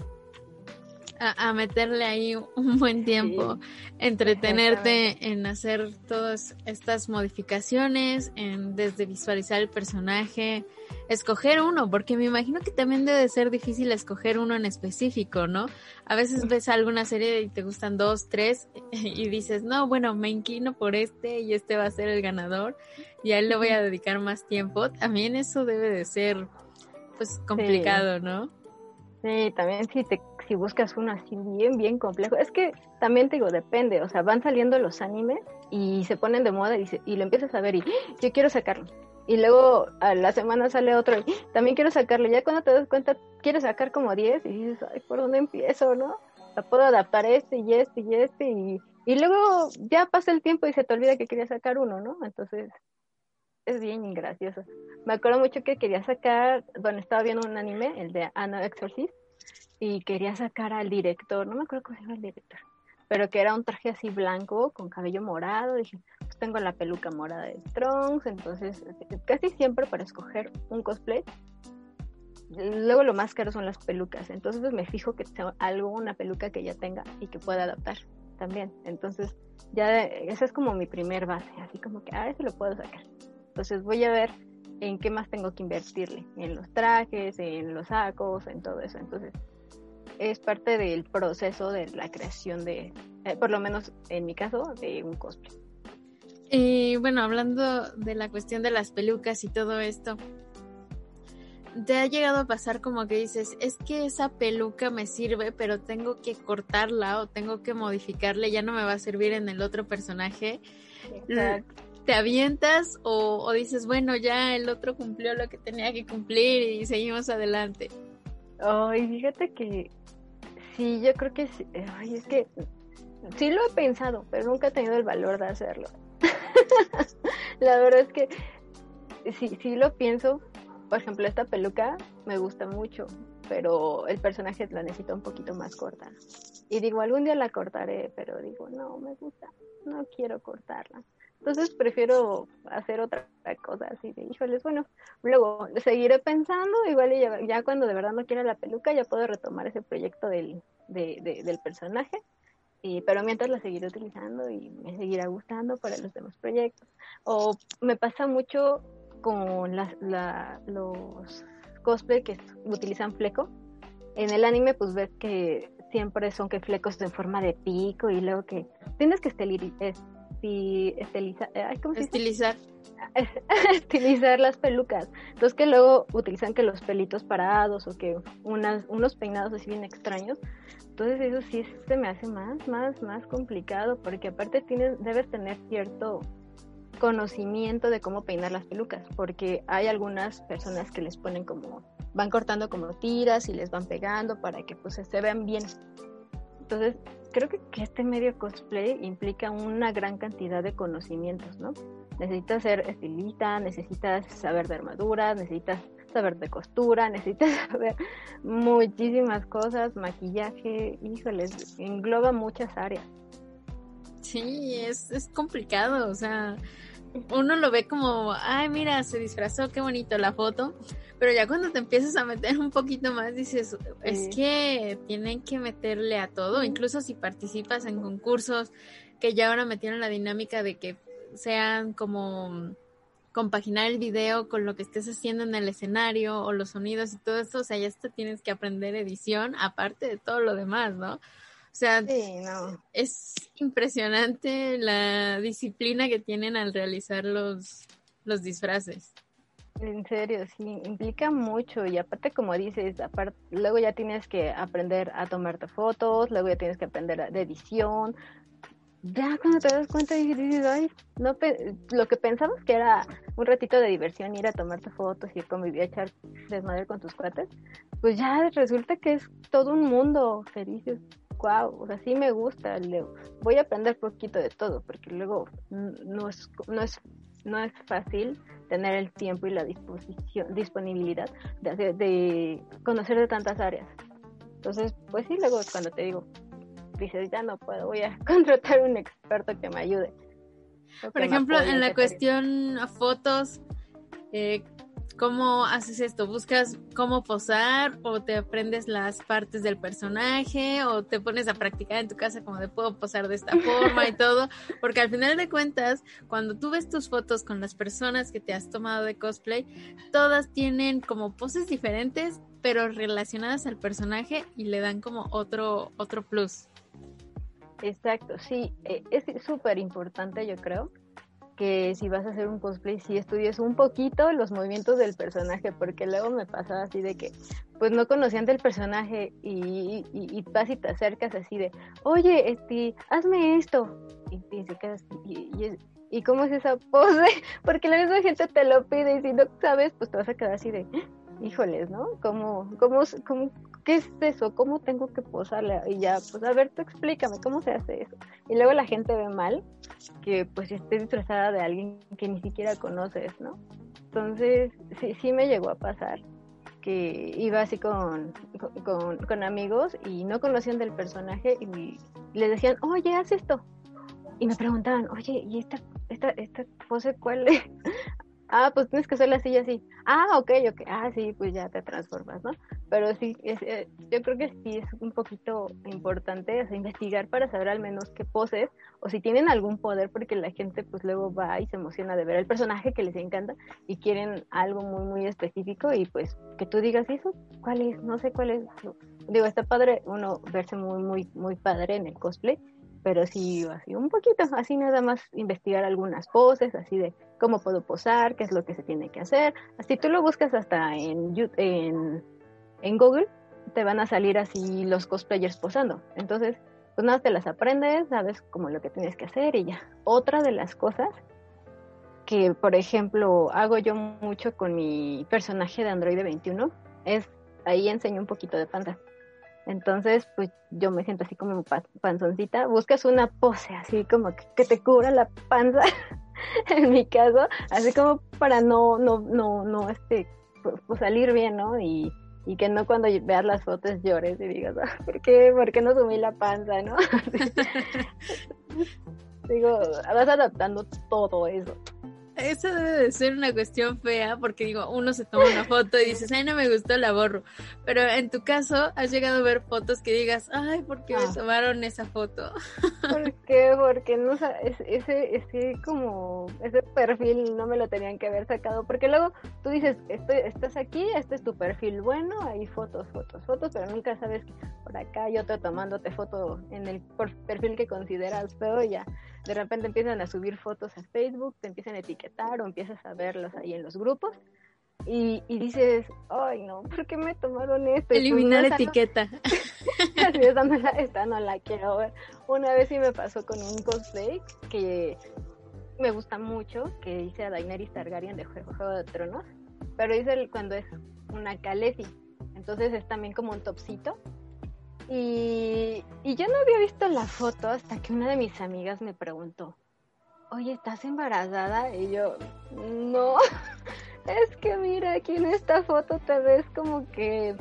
a, meterle ahí un buen tiempo, entretenerte en hacer todas estas modificaciones, en desde visualizar el personaje, escoger uno, porque me imagino que también debe ser difícil escoger uno en específico, ¿no? A veces ves alguna serie y te gustan dos, tres y dices, no, bueno, me inclino por este y este va a ser el ganador y a él le voy a dedicar más tiempo. También eso debe de ser, pues, complicado, ¿no? Sí, también si te si buscas uno así bien, bien complejo, es que también te digo, depende, o sea, van saliendo los animes y se ponen de moda y, y lo empiezas a ver y ¡Ah! yo quiero sacarlo. Y luego a la semana sale otro y ¡Ah! también quiero sacarlo. Ya cuando te das cuenta, quieres sacar como 10 y dices, ay, ¿por dónde empiezo, no? O puedo adaptar este y este y este y, y luego ya pasa el tiempo y se te olvida que quería sacar uno, ¿no? Entonces es bien gracioso. Me acuerdo mucho que quería sacar, bueno, estaba viendo un anime, el de Anna Exorcist, y quería sacar al director, no me acuerdo cómo se llama el director, pero que era un traje así blanco con cabello morado. Dije, pues tengo la peluca morada de Trunks, entonces casi siempre para escoger un cosplay. Luego lo más caro son las pelucas, entonces pues, me fijo que sea algo, una peluca que ya tenga y que pueda adaptar también. Entonces ya esa es como mi primer base, así como que, ah, ese lo puedo sacar. Entonces voy a ver en qué más tengo que invertirle, en los trajes, en los sacos, en todo eso. Entonces es parte del proceso de la creación de, eh, por lo menos en mi caso, de un cosplay. Y bueno, hablando de la cuestión de las pelucas y todo esto, te ha llegado a pasar como que dices, es que esa peluca me sirve, pero tengo que cortarla o tengo que modificarle, ya no me va a servir en el otro personaje. Te avientas o, dices, bueno, ya el otro cumplió lo que tenía que cumplir y seguimos adelante. Ay, fíjate que sí, yo creo que sí. Ay, es que sí lo he pensado, pero nunca he tenido el valor de hacerlo. La verdad es que sí, sí lo pienso. Por ejemplo, esta peluca me gusta mucho, pero el personaje la necesita un poquito más corta. Y digo, algún día la cortaré, pero digo, no, me gusta, no quiero cortarla. Entonces prefiero hacer otra cosa así de, híjoles, bueno, luego seguiré pensando, igual ya, ya cuando de verdad no quiera la peluca, ya puedo retomar ese proyecto del, del personaje pero mientras la seguiré utilizando y me seguirá gustando para los demás proyectos. O me pasa mucho con los cosplay que utilizan fleco. En el anime pues ves que siempre son que flecos en forma de pico y luego que tienes que estilizar, estilizar. estilizar las pelucas. Entonces que luego utilizan que los pelitos parados o que unas, unos peinados así bien extraños. Entonces eso sí se me hace más, más, más complicado porque aparte tienes, debes tener cierto conocimiento de cómo peinar las pelucas, porque hay algunas personas que les ponen como, van cortando como tiras y les van pegando para que pues se vean bien. Entonces, creo que, que este medio cosplay implica una gran cantidad de conocimientos, ¿no? Necesitas ser estilista, necesitas saber de armadura, necesitas saber de costura, necesitas saber muchísimas cosas, maquillaje, híjoles, engloba muchas áreas. Sí, es, es complicado, o sea, uno lo ve como, ay, mira, se disfrazó, qué bonito la foto, pero ya cuando te empiezas a meter un poquito más dices, es que tienen que meterle a todo, incluso si participas en concursos que ya ahora metieron la dinámica de que sean como compaginar el video con lo que estés haciendo en el escenario o los sonidos y todo eso, o sea, ya te tienes que aprender edición aparte de todo lo demás, ¿no? O sea, es impresionante la disciplina que tienen al realizar los, los disfraces. En serio, sí, implica mucho y aparte como dices, aparte, luego ya tienes que aprender a tomarte fotos, luego ya tienes que aprender de edición, ya cuando te das cuenta dices, ay, no lo que pensabas que era un ratito de diversión, ir a tomarte fotos y convivir, a echar desmadre con tus cuates, pues ya resulta que es todo un mundo feliz. Wow, o sea, sí me gusta, Leo. Voy a aprender poquito de todo, porque luego no es, no es, no es fácil tener el tiempo y la disposición, disponibilidad de, de conocer de tantas áreas. Entonces, pues sí, luego cuando te digo, dices, ya no puedo, voy a contratar un experto que me ayude. Por ejemplo, en la cuestión fotos, eh, ¿cómo haces esto? ¿Buscas cómo posar o te aprendes las partes del personaje o te pones a practicar en tu casa como de puedo posar de esta forma y todo? Porque al final de cuentas, cuando tú ves tus fotos con las personas que te has tomado de cosplay, todas tienen como poses diferentes, pero relacionadas al personaje y le dan como otro, otro plus. Exacto, sí, eh, es súper importante yo creo que si vas a hacer un cosplay, si estudies un poquito los movimientos del personaje, porque luego me pasaba así de que, pues no conocían del personaje y, y, vas y te acercas así de, oye, este, hazme esto, y, se quedas, y, cómo es esa pose? Porque la misma gente te lo pide y si no sabes, pues te vas a quedar así de, híjoles, ¿no? ¿Cómo, cómo, cómo, ¿qué es eso? ¿Cómo tengo que posarle? Y ya, pues a ver, tú explícame, ¿cómo se hace eso? Y luego la gente ve mal que pues esté disfrazada de alguien que ni siquiera conoces, ¿no? Entonces, sí, sí me llegó a pasar que iba así con, con, con amigos y no conocían del personaje y les decían, oye, haz esto. Y me preguntaban, oye, ¿y esta, esta, esta pose cuál es? Ah, pues tienes que hacerla así y así. Ah, ok, ok. Ah, sí, pues ya te transformas, ¿no? Pero sí, es, eh, yo creo que sí es un poquito importante investigar para saber al menos qué poses o si tienen algún poder, porque la gente pues luego va y se emociona de ver el personaje que les encanta y quieren algo muy, muy específico y pues que tú digas eso, ¿cuál es? No sé cuál es. Digo, está padre uno verse muy, muy, muy padre en el cosplay, pero sí, así un poquito, así nada más investigar algunas poses, así de cómo puedo posar, qué es lo que se tiene que hacer. Así tú lo buscas hasta en, en, Google, te van a salir así los cosplayers posando. Entonces, pues nada, te las aprendes, sabes como lo que tienes que hacer y ya. Otra de las cosas que, por ejemplo, hago yo mucho con mi personaje de Android 21 es ahí enseño un poquito de panza. Entonces, pues yo me siento así como panzoncita. Buscas una pose así como que, te cubra la panza, en mi caso, así como para no, no, no, no, este, pues salir bien, ¿no? Y, y que no cuando veas las fotos llores y digas, ah, ¿por qué, ¿por qué no sumí la panza, no? Digo, vas adaptando todo eso. Eso debe de ser una cuestión fea porque digo, uno se toma una foto y dices, ay, no me gustó, la borro. Pero en tu caso, has llegado a ver fotos que digas, ay, ¿por qué me ah. tomaron esa foto? ¿Por qué? Porque no, ese, ese como, ese perfil no me lo tenían que haber sacado. Porque luego tú dices, estoy, estás aquí, este es tu perfil bueno, hay fotos, fotos, fotos, pero nunca sabes que por acá yo te tomándote foto en el perfil que consideras feo y ya de repente empiezan a subir fotos a Facebook, te empiezan a etiquetar o empiezas a verlos ahí en los grupos y, dices, ay no, ¿por qué me tomaron esto? Eliminar etiqueta. Así esta no, la, esta no la quiero ver. Una vez sí me pasó con un cosplay que me gusta mucho, que hice a Daenerys Targaryen de Juego de Tronos, pero hice cuando es una Khaleesi, entonces es también como un topsito y, yo no había visto la foto hasta que una de mis amigas me preguntó, oye, ¿estás embarazada? Y yo, no, es que mira, aquí en esta foto te ves como que...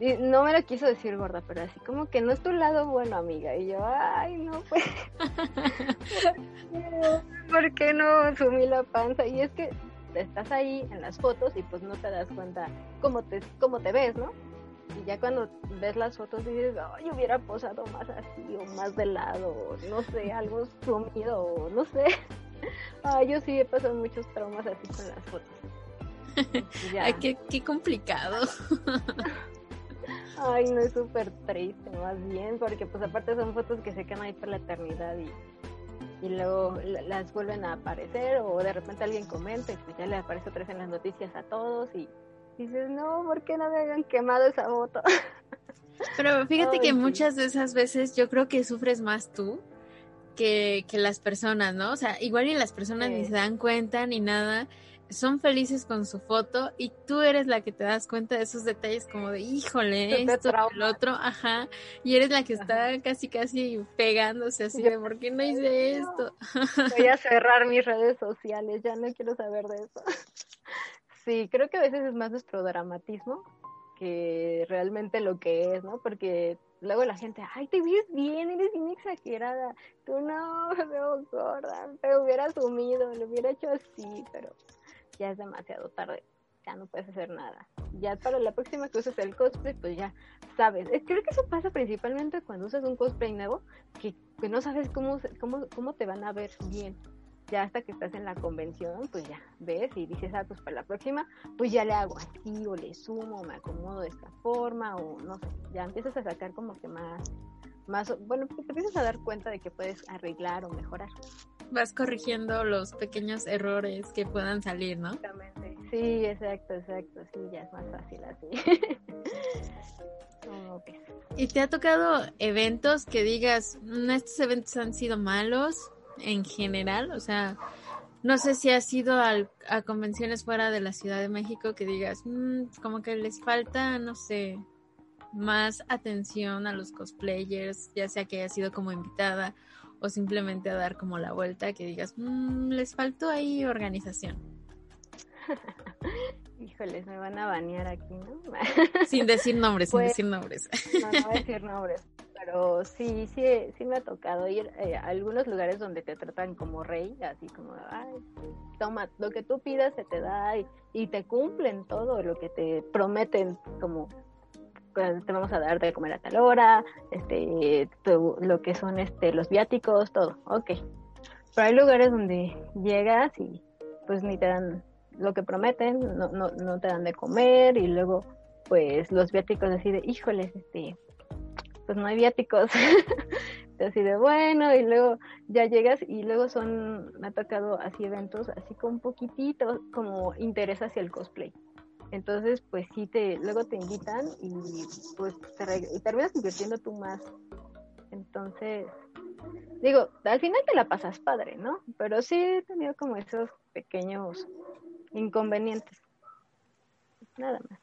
no me lo quiso decir gorda, pero así como que no es tu lado bueno, amiga. Y yo, ay, no, pues... ¿Por qué no sumí la panza? Y es que estás ahí en las fotos y pues no te das cuenta cómo te, cómo te ves, ¿no? Y ya cuando ves las fotos dices, ay, hubiera posado más así o más de lado, no sé, algo sumido, no sé. Ay, yo sí he pasado muchos traumas así con las fotos. Ay, qué, qué complicado. Ay, no es súper triste, más bien, porque pues aparte son fotos que se quedan ahí por la eternidad y, y luego las vuelven a aparecer o de repente alguien comenta y pues ya le aparece otra vez en las noticias a todos y dices, no, ¿por qué no me hayan quemado esa foto? Pero fíjate que muchas de esas veces yo creo que sufres más tú que, que las personas, ¿no? O sea, igual y las personas ni se dan cuenta ni nada, son felices con su foto y tú eres la que te das cuenta de esos detalles como de, híjole, esto, el otro, ajá, y eres la que está casi, casi pegándose así de, ¿por qué no hice esto? Voy a cerrar mis redes sociales, ya no quiero saber de eso. Sí, creo que a veces es más nuestro dramatismo que realmente lo que es, ¿no? Porque luego la gente, ay, te ves bien, eres bien exagerada. Tú no, me veo gorda, te hubiera asumido, lo hubiera hecho así, pero ya es demasiado tarde, ya no puedes hacer nada. Ya para la próxima que uses el cosplay, pues ya sabes. Creo que eso pasa principalmente cuando usas un cosplay nuevo, que, que no sabes cómo, cómo, cómo te van a ver bien ya hasta que estás en la convención, pues ya ves y dices, ah, pues para la próxima, pues ya le hago así, o le sumo, me acomodo de esta forma, o no sé, ya empiezas a sacar como que más, más, bueno, pues te empiezas a dar cuenta de que puedes arreglar o mejorar. Vas corrigiendo los pequeños errores que puedan salir, ¿no? Exactamente. Sí, exacto, exacto, sí, ya es más fácil así. ¿Y te ha tocado eventos que digas, mm, estos eventos han sido malos? En general? O sea, no sé si has ido a convenciones fuera de la Ciudad de México que digas, mm, como que les falta, no sé, más atención a los cosplayers, ya sea que haya sido como invitada o simplemente a dar como la vuelta, que digas, mm, les faltó ahí organización. Híjoles, me van a banear aquí, ¿no? sin decir nombres, sin pues, decir nombres. No, no voy a decir nombres, pero sí, sí, sí me ha tocado ir eh, a algunos lugares donde te tratan como rey, así como, ay, toma, lo que tú pidas se te da y, te cumplen todo lo que te prometen, como pues, te vamos a dar de comer a tal hora, este, lo que son este, los viáticos, todo, ok. Pero hay lugares donde llegas y pues ni te dan lo que prometen, no, no, no te dan de comer y luego pues los viáticos así de, híjoles, este, pues no hay viáticos. así de bueno, y luego ya llegas y luego son, me ha tocado así eventos así con poquitito como interés hacia el cosplay. Entonces, pues sí, te, luego te invitan y pues te terminas invirtiendo tú más. Entonces, digo, al final te la pasas padre, ¿no? Pero sí he tenido como esos pequeños inconvenientes. Nada más.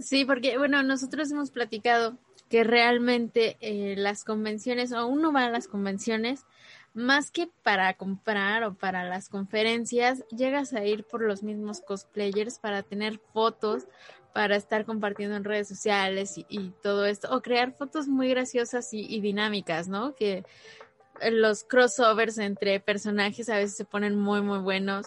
Sí, porque bueno, nosotros hemos platicado que realmente eh, las convenciones, o uno va a las convenciones, más que para comprar o para las conferencias, llegas a ir por los mismos cosplayers para tener fotos, para estar compartiendo en redes sociales y, todo esto, o crear fotos muy graciosas y, y, dinámicas, ¿no? Que los crossovers entre personajes a veces se ponen muy, muy buenos.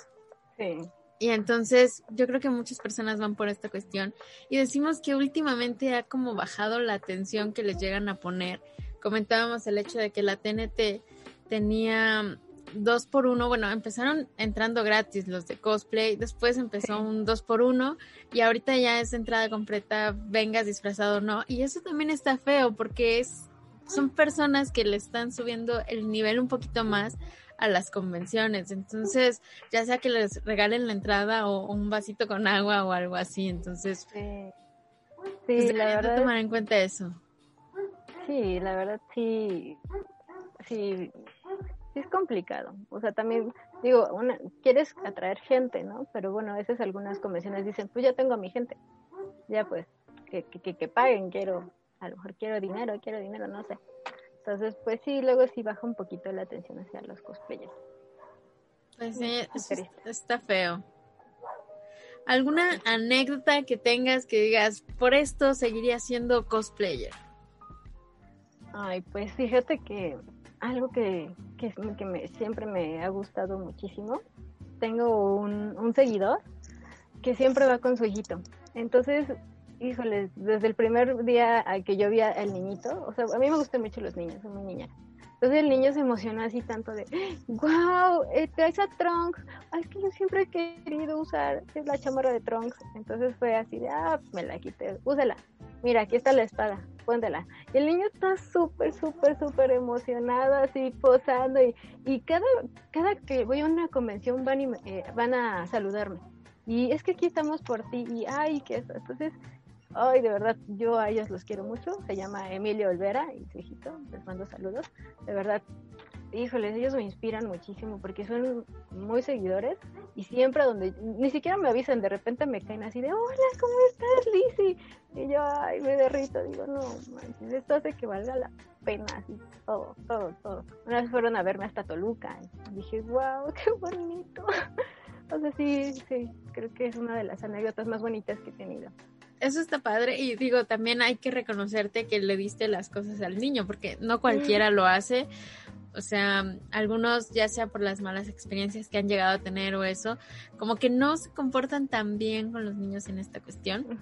Sí. Y entonces yo creo que muchas personas van por esta cuestión y decimos que últimamente ha como bajado la atención que les llegan a poner. Comentábamos el hecho de que la TNT tenía dos por uno, bueno, empezaron entrando gratis los de cosplay, después empezó un dos por uno y ahorita ya es entrada completa, vengas disfrazado o no, y eso también está feo porque es son personas que le están subiendo el nivel un poquito más a las convenciones. Entonces, ya sea que les regalen la entrada o, un vasito con agua o algo así. Entonces, sí, pues, la verdad. tomar en cuenta eso. Sí, la verdad sí, sí, sí es complicado. O sea, también digo, una, quieres atraer gente, ¿no? Pero bueno, a veces algunas convenciones dicen, pues ya tengo a mi gente, ya pues, que, que, que paguen, quiero, a lo mejor quiero dinero, quiero dinero, no sé. Entonces, pues sí, luego sí baja un poquito la atención hacia los cosplayers. Pues sí, está feo. ¿Alguna anécdota que tengas que digas, por esto seguiría siendo cosplayer? Ay, pues fíjate que algo que, que, me, siempre me ha gustado muchísimo, tengo un, un seguidor que siempre va con su hijito. Entonces, híjole, desde el primer día que yo vi al niñito, o sea, a mí me gustan mucho los niños, soy muy niña. Entonces el niño se emocionó así tanto de, wow, eh, traes a Trunks, ay, es que yo siempre he querido usar es la chamarra de Trunks. Entonces fue así de, ah, me la quité, úsela, mira, aquí está la espada, póntela. Y el niño está súper, súper, súper emocionado, así posando, y, y cada, cada que voy a una convención van, y, eh, van a saludarme. Y es que aquí estamos por ti, y ay, que eso. Entonces, Ay, de verdad, yo a ellos los quiero mucho. Se llama Emilio Olvera y su hijito. Les mando saludos. De verdad, híjoles, ellos me inspiran muchísimo porque son muy seguidores y siempre donde ni siquiera me avisan, de repente me caen así de, hola, ¿cómo estás, Lizzy? Y yo, ay, me derrito, digo, no, manches, esto hace que valga la pena, así, todo, todo, todo. Una vez fueron a verme hasta Toluca y dije, wow, qué bonito. o sea, sí, sí, creo que es una de las anécdotas más bonitas que he tenido eso está padre y digo, también hay que reconocerte que le diste las cosas al niño, porque no cualquiera lo hace. O sea, algunos, ya sea por las malas experiencias que han llegado a tener o eso, como que no se comportan tan bien con los niños en esta cuestión.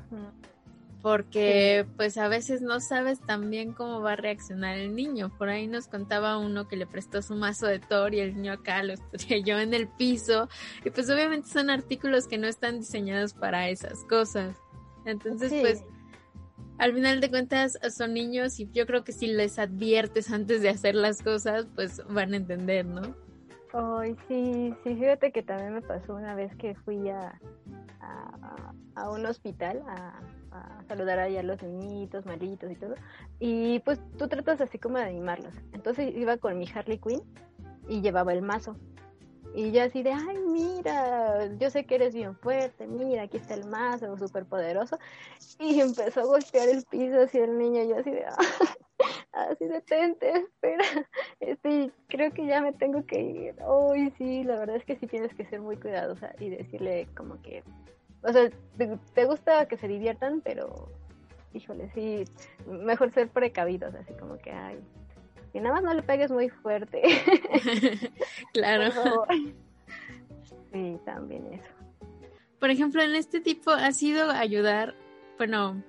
Porque pues a veces no sabes tan bien cómo va a reaccionar el niño. Por ahí nos contaba uno que le prestó su mazo de Thor y el niño acá lo estrelló en el piso. Y pues obviamente son artículos que no están diseñados para esas cosas. Entonces, pues, al final de cuentas son niños y yo creo que si les adviertes antes de hacer las cosas, pues van a entender, ¿no? Ay, sí, sí, fíjate que también me pasó una vez que fui a, a, un hospital a, a saludar ahí a los niñitos, malitos y todo. Y pues tú tratas así como de animarlos. Entonces iba con mi Harley Quinn y llevaba el mazo. Y yo así de, ay, mira, yo sé que eres bien fuerte, mira, aquí está el mazo, súper poderoso. Y empezó a golpear el piso así el niño, yo así de, así de, tente, espera. Este, creo que ya me tengo que ir. Uy, sí, la verdad es que sí tienes que ser muy cuidadosa y decirle como que, o sea, te, gusta que se diviertan, pero, híjole, sí, mejor ser precavidos, así como que, ay, y nada más no le pegues muy fuerte. claro. Sí, también eso. Por ejemplo, en este tipo ha sido ayudar, bueno,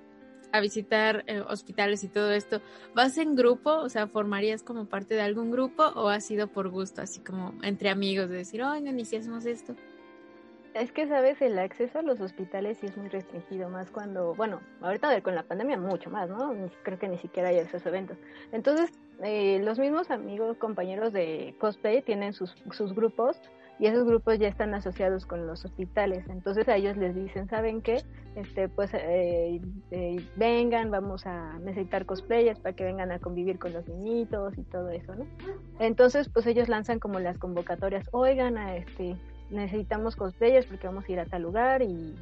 a visitar eh, hospitales y todo esto. ¿Vas en grupo? O sea, ¿formarías como parte de algún grupo o ha sido por gusto, así como entre amigos, de decir, oigan, ¿y si hacemos esto? Es que, sabes, el acceso a los hospitales sí es muy restringido, más cuando, bueno, ahorita con la pandemia mucho más, ¿no? Creo que ni siquiera hay acceso a eventos. Entonces, eh, los mismos amigos, compañeros de cosplay tienen sus, sus grupos y esos grupos ya están asociados con los hospitales. Entonces a ellos les dicen, ¿saben qué? Este, pues eh, eh, vengan, vamos a necesitar cosplayers para que vengan a convivir con los niñitos y todo eso, ¿no? Entonces, pues ellos lanzan como las convocatorias, oigan, a este, necesitamos cosplayers porque vamos a ir a tal lugar y,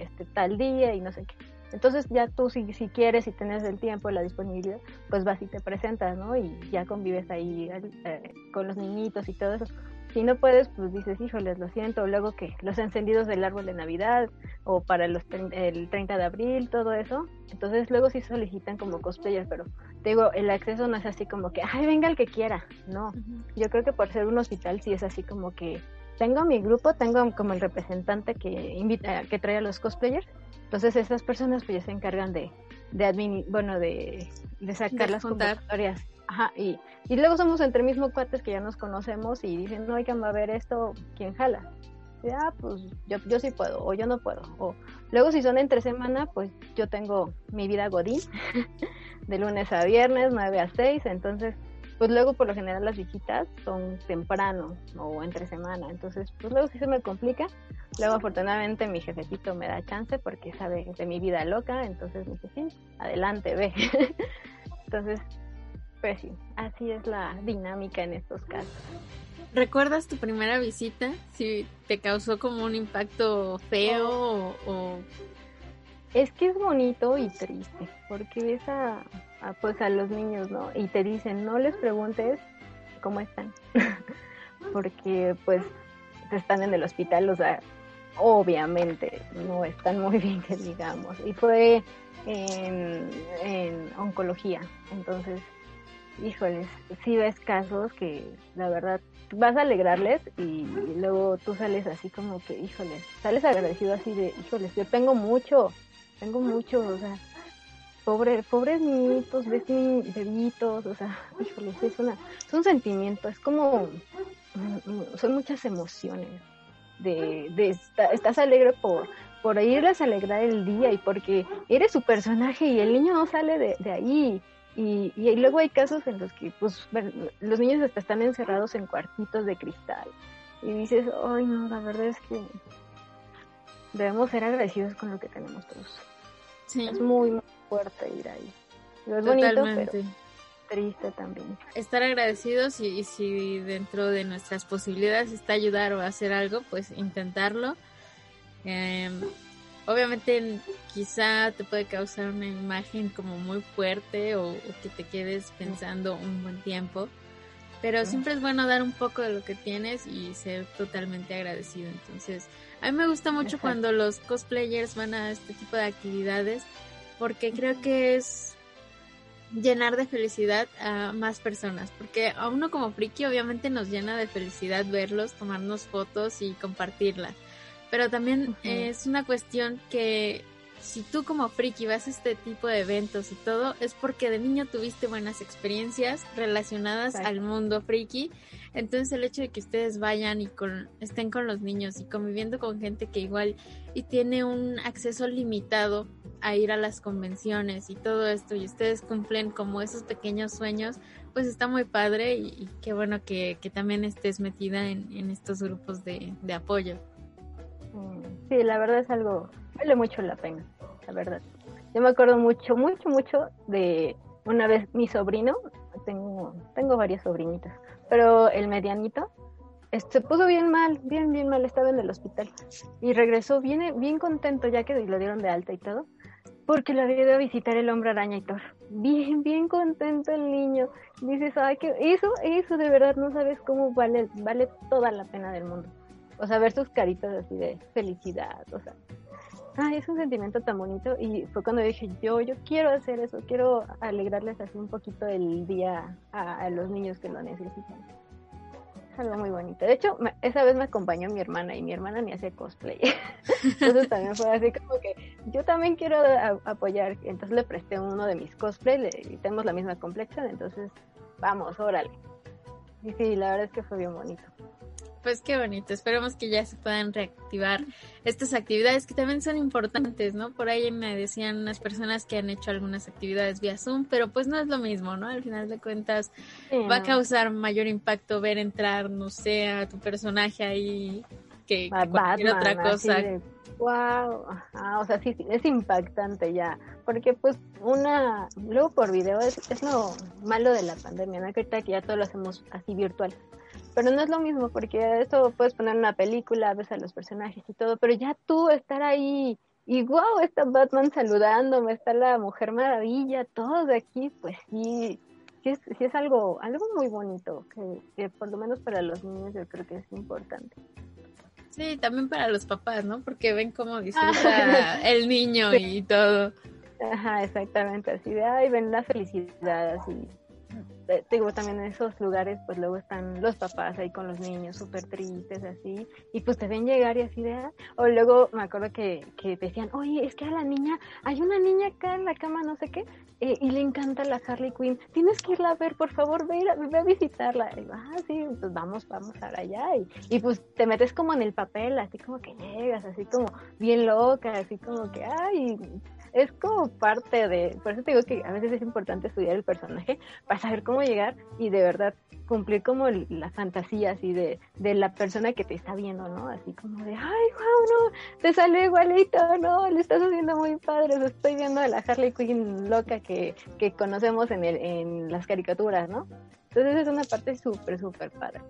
este tal día y no sé qué. Entonces ya tú si, si quieres, si tienes el tiempo, la disponibilidad, pues vas y te presentas, ¿no? Y ya convives ahí eh, con los niñitos y todo eso. Si no puedes, pues dices, híjoles, lo siento, luego que los encendidos del árbol de Navidad o para los el 30 de abril, todo eso. Entonces luego sí solicitan como cosplayers, pero te digo, el acceso no es así como que, ay, venga el que quiera. No, yo creo que por ser un hospital sí es así como que tengo mi grupo, tengo como el representante que invita, que trae a los cosplayers. Entonces esas personas pues ya se encargan de, de bueno, de, de sacar las convocatorias. Ajá, y, y luego somos entre mismo cuates que ya nos conocemos y dicen, no, hay que ver esto, ¿quién jala? Y, ah, pues yo, yo sí puedo, o yo no puedo. O luego si son entre semana, pues yo tengo mi vida godín, de lunes a viernes, 9 a 6, entonces pues luego por lo general las visitas son temprano o entre semana, entonces pues luego sí se me complica. Luego afortunadamente mi jefecito me da chance porque sabe de mi vida loca, entonces me dice, sí, adelante, ve. entonces, pues sí, así es la dinámica en estos casos. ¿Recuerdas tu primera visita? Si te causó como un impacto feo o es que es bonito y triste, porque ves a, pues a los niños, ¿no? Y te dicen, no les preguntes cómo están, porque pues están en el hospital, o sea, obviamente no están muy bien, que digamos. Y fue en, en oncología, entonces, híjoles, sí ves casos que la verdad vas a alegrarles y, luego tú sales así como que, híjoles, sales agradecido así de, híjoles, yo tengo mucho tengo muchos, o sea, pobre, pobres niñitos, ves mis bebitos, o sea, híjole, es, una, es un sentimiento, es como, mm, son muchas emociones, de, de estás alegre por, por irles a alegrar el día y porque eres su personaje y el niño no sale de, de ahí. Y, y, luego hay casos en los que pues los niños hasta están encerrados en cuartitos de cristal y dices, ay no, la verdad es que debemos ser agradecidos con lo que tenemos todos. Es muy, fuerte ir ahí. es bonito, pero triste también. Estar agradecidos y, si dentro de nuestras posibilidades está ayudar o hacer algo, pues intentarlo. Em, obviamente quizá te puede causar una imagen como muy fuerte o, que te quedes pensando un buen tiempo. Pero siempre es bueno dar un poco de lo que tienes y ser totalmente agradecido. Entonces, a mí me gusta mucho cuando los cosplayers van a este tipo de actividades porque creo que es llenar de felicidad a más personas, porque a uno como friki obviamente nos llena de felicidad verlos, tomarnos fotos y compartirlas, pero también es una cuestión que si tú como friki vas a este tipo de eventos y todo, es porque de niño tuviste buenas experiencias relacionadas al mundo friki. Entonces el hecho de que ustedes vayan y con, estén con los niños y conviviendo con gente que igual y tiene un acceso limitado a ir a las convenciones y todo esto y ustedes cumplen como esos pequeños sueños, pues está muy padre y, qué bueno que, también estés metida en, estos grupos de, de apoyo. Sí, la verdad es algo, vale mucho la pena, la verdad. Yo me acuerdo mucho, mucho, mucho de una vez mi sobrino, tengo, tengo varias sobrinitas, pero el medianito se puso bien mal, bien, bien mal, estaba en el hospital y regresó bien, bien contento ya que lo dieron de alta y todo, porque lo había ido a visitar el hombre araña y todo. Bien, bien contento el niño. Dices, ay, que eso, eso de verdad no sabes cómo vale, vale toda la pena del mundo. O sea, ver sus caritas así de felicidad, o sea, ay, es un sentimiento tan bonito y fue cuando dije, yo, yo quiero hacer eso, quiero alegrarles así un poquito el día a, los niños que lo necesitan. Es algo muy bonito. De hecho, esa vez me acompañó mi hermana y mi hermana me hace cosplay. Entonces también fue así como que yo también quiero apoyar. Entonces le presté uno de mis cosplays y tenemos la misma complexión. Entonces, vamos, órale. Y sí, la verdad es que fue bien bonito. Pues qué bonito, esperemos que ya se puedan reactivar estas actividades que también son importantes, ¿no? Por ahí me decían unas personas que han hecho algunas actividades vía Zoom, pero pues no es lo mismo, ¿no? Al final de cuentas va a causar mayor impacto ver entrar, no sé, a tu personaje ahí que, cualquier otra cosa. Wow, o sea, sí, es impactante ya, porque pues una, luego por video es, es lo malo de la pandemia, ¿no? Que que ya todo lo hacemos así virtual pero no es lo mismo porque esto puedes poner una película, ves a los personajes y todo, pero ya tú estar ahí y wow, está Batman saludándome, está la Mujer Maravilla, todos de aquí, pues sí, sí es, sí es algo, algo muy bonito, que, por lo menos para los niños yo creo que es importante. Sí, también para los papás, ¿no? Porque ven cómo disfruta el niño y todo. Ajá, exactamente, así de, ay, ven la felicidad, así, digo, también en esos lugares, pues luego están los papás ahí con los niños súper tristes, así, y pues te ven llegar y así de, ah", o luego me acuerdo que, que decían, oye, es que a la niña, hay una niña acá en la cama, no sé qué, eh, y le encanta la Harley Quinn, tienes que irla a ver, por favor, ve, ve a visitarla. Y ah, sí, pues vamos, vamos para allá. Y, y pues te metes como en el papel, así como que llegas, así como bien loca, así como que, ay, es como parte de, por eso te digo que a veces es importante estudiar el personaje para saber cómo llegar y de verdad cumplir como las fantasías y de, de la persona que te está viendo, ¿no? Así como de, ay, wow, no, te sale igualito, no, le estás haciendo muy padre, estoy viendo a la Harley Quinn loca que, que conocemos en, el, en las caricaturas, ¿no? Entonces es una parte súper, súper padre.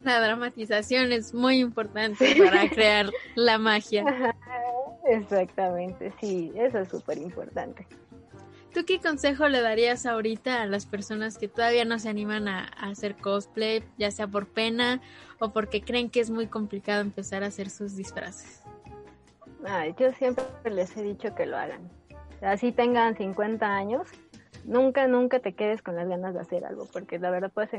La dramatización es muy importante para crear la magia. Exactamente, sí, eso es súper importante. ¿Tú qué consejo le darías ahorita a las personas que todavía no se animan a, hacer cosplay, ya sea por pena o porque creen que es muy complicado empezar a hacer sus disfraces? Ay, yo siempre les he dicho que lo hagan. Así tengan 50 años, nunca, nunca te quedes con las ganas de hacer algo, porque la verdad puedes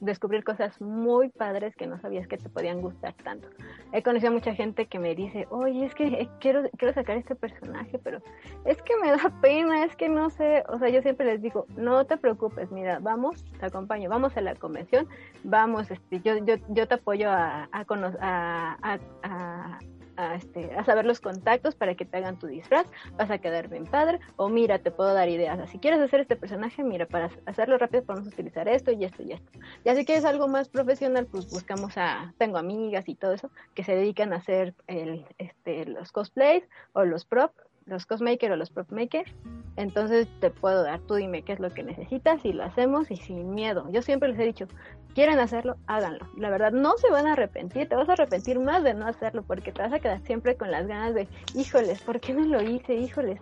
descubrir cosas muy padres que no sabías que te podían gustar tanto. He conocido a mucha gente que me dice, oye, es que eh, quiero, quiero sacar este personaje, pero es que me da pena, es que no sé, o sea, yo siempre les digo, no te preocupes, mira, vamos, te acompaño, vamos a la convención, vamos, este, yo, yo, yo te apoyo a, a, a, a a, este, a saber los contactos para que te hagan tu disfraz, vas a quedar bien padre, o mira, te puedo dar ideas, si quieres hacer este personaje, mira, para hacerlo rápido podemos utilizar esto y esto y esto. Ya si quieres algo más profesional, pues buscamos a, tengo amigas y todo eso, que se dedican a hacer el, este, los cosplays o los props, los cosmakers o los prop. Entonces te puedo dar, tú dime qué es lo que necesitas y lo hacemos y sin miedo. Yo siempre les he dicho, quieren hacerlo, háganlo. La verdad, no se van a arrepentir, te vas a arrepentir más de no hacerlo porque te vas a quedar siempre con las ganas de, híjoles, ¿por qué no lo hice? Híjoles.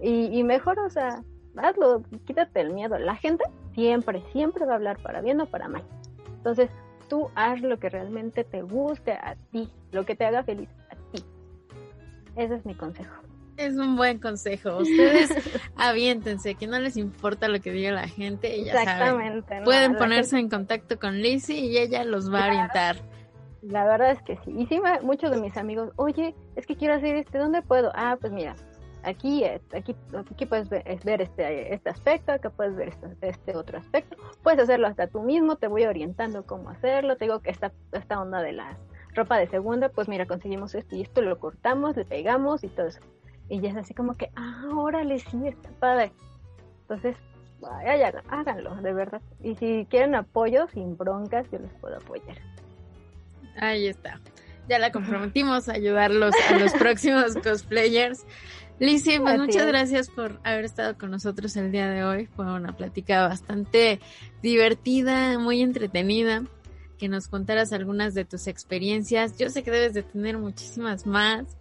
Y, y mejor, o sea, hazlo, quítate el miedo. La gente siempre, siempre va a hablar para bien o para mal. Entonces, tú haz lo que realmente te guste a ti, lo que te haga feliz a ti. Ese es mi consejo. Es un buen consejo. Ustedes aviéntense, que no les importa lo que diga la gente. Y ya Exactamente. pueden ponerse en contacto con Lizzie y ella los va a orientar. La verdad es que sí. Y sí, muchos de mis amigos, oye, es que quiero hacer este, ¿dónde puedo? Ah, pues mira, aquí, aquí, aquí puedes ver, este, este aspecto, acá puedes ver este, este, otro aspecto. Puedes hacerlo hasta tú mismo, te voy orientando cómo hacerlo. Te digo que esta, esta onda de la ropa de segunda, pues mira, conseguimos esto y esto, lo cortamos, le pegamos y todo eso. Y ya es así como que, ah, órale, sí, está padre. Entonces, vaya, háganlo, de verdad. Y si quieren apoyo, sin broncas, yo les puedo apoyar. Ahí está. Ya la comprometimos a ayudarlos a los próximos cosplayers. Lizzie, pues muchas gracias por haber estado con nosotros el día de hoy. Fue una plática bastante divertida, muy entretenida. Que nos contaras algunas de tus experiencias. Yo sé que debes de tener muchísimas más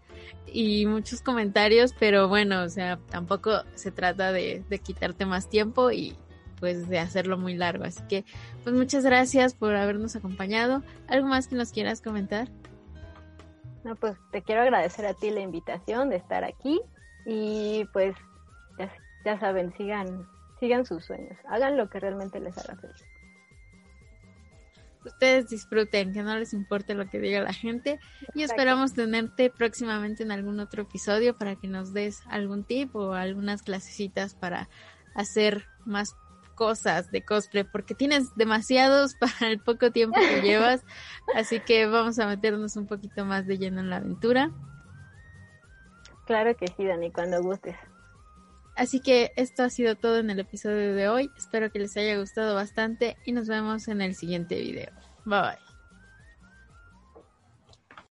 y muchos comentarios, pero bueno, o sea, tampoco se trata de, quitarte más tiempo y pues de hacerlo muy largo. Así que, pues muchas gracias por habernos acompañado. ¿Algo más que nos quieras comentar? No, pues te quiero agradecer a ti la invitación de estar aquí y pues ya, ya saben, sigan, sigan sus sueños, hagan lo que realmente les haga feliz ustedes disfruten, que no les importe lo que diga la gente. Y esperamos tenerte próximamente en algún otro episodio para que nos des algún tip o algunas clasecitas para hacer más cosas de cosplay porque tienes demasiados para el poco tiempo que llevas. Así que vamos a meternos un poquito más de lleno en la aventura. Claro que sí, Dani, cuando gustes. Así que esto ha sido todo en el episodio de hoy. Espero que les haya gustado bastante y nos vemos en el siguiente video. Bye bye.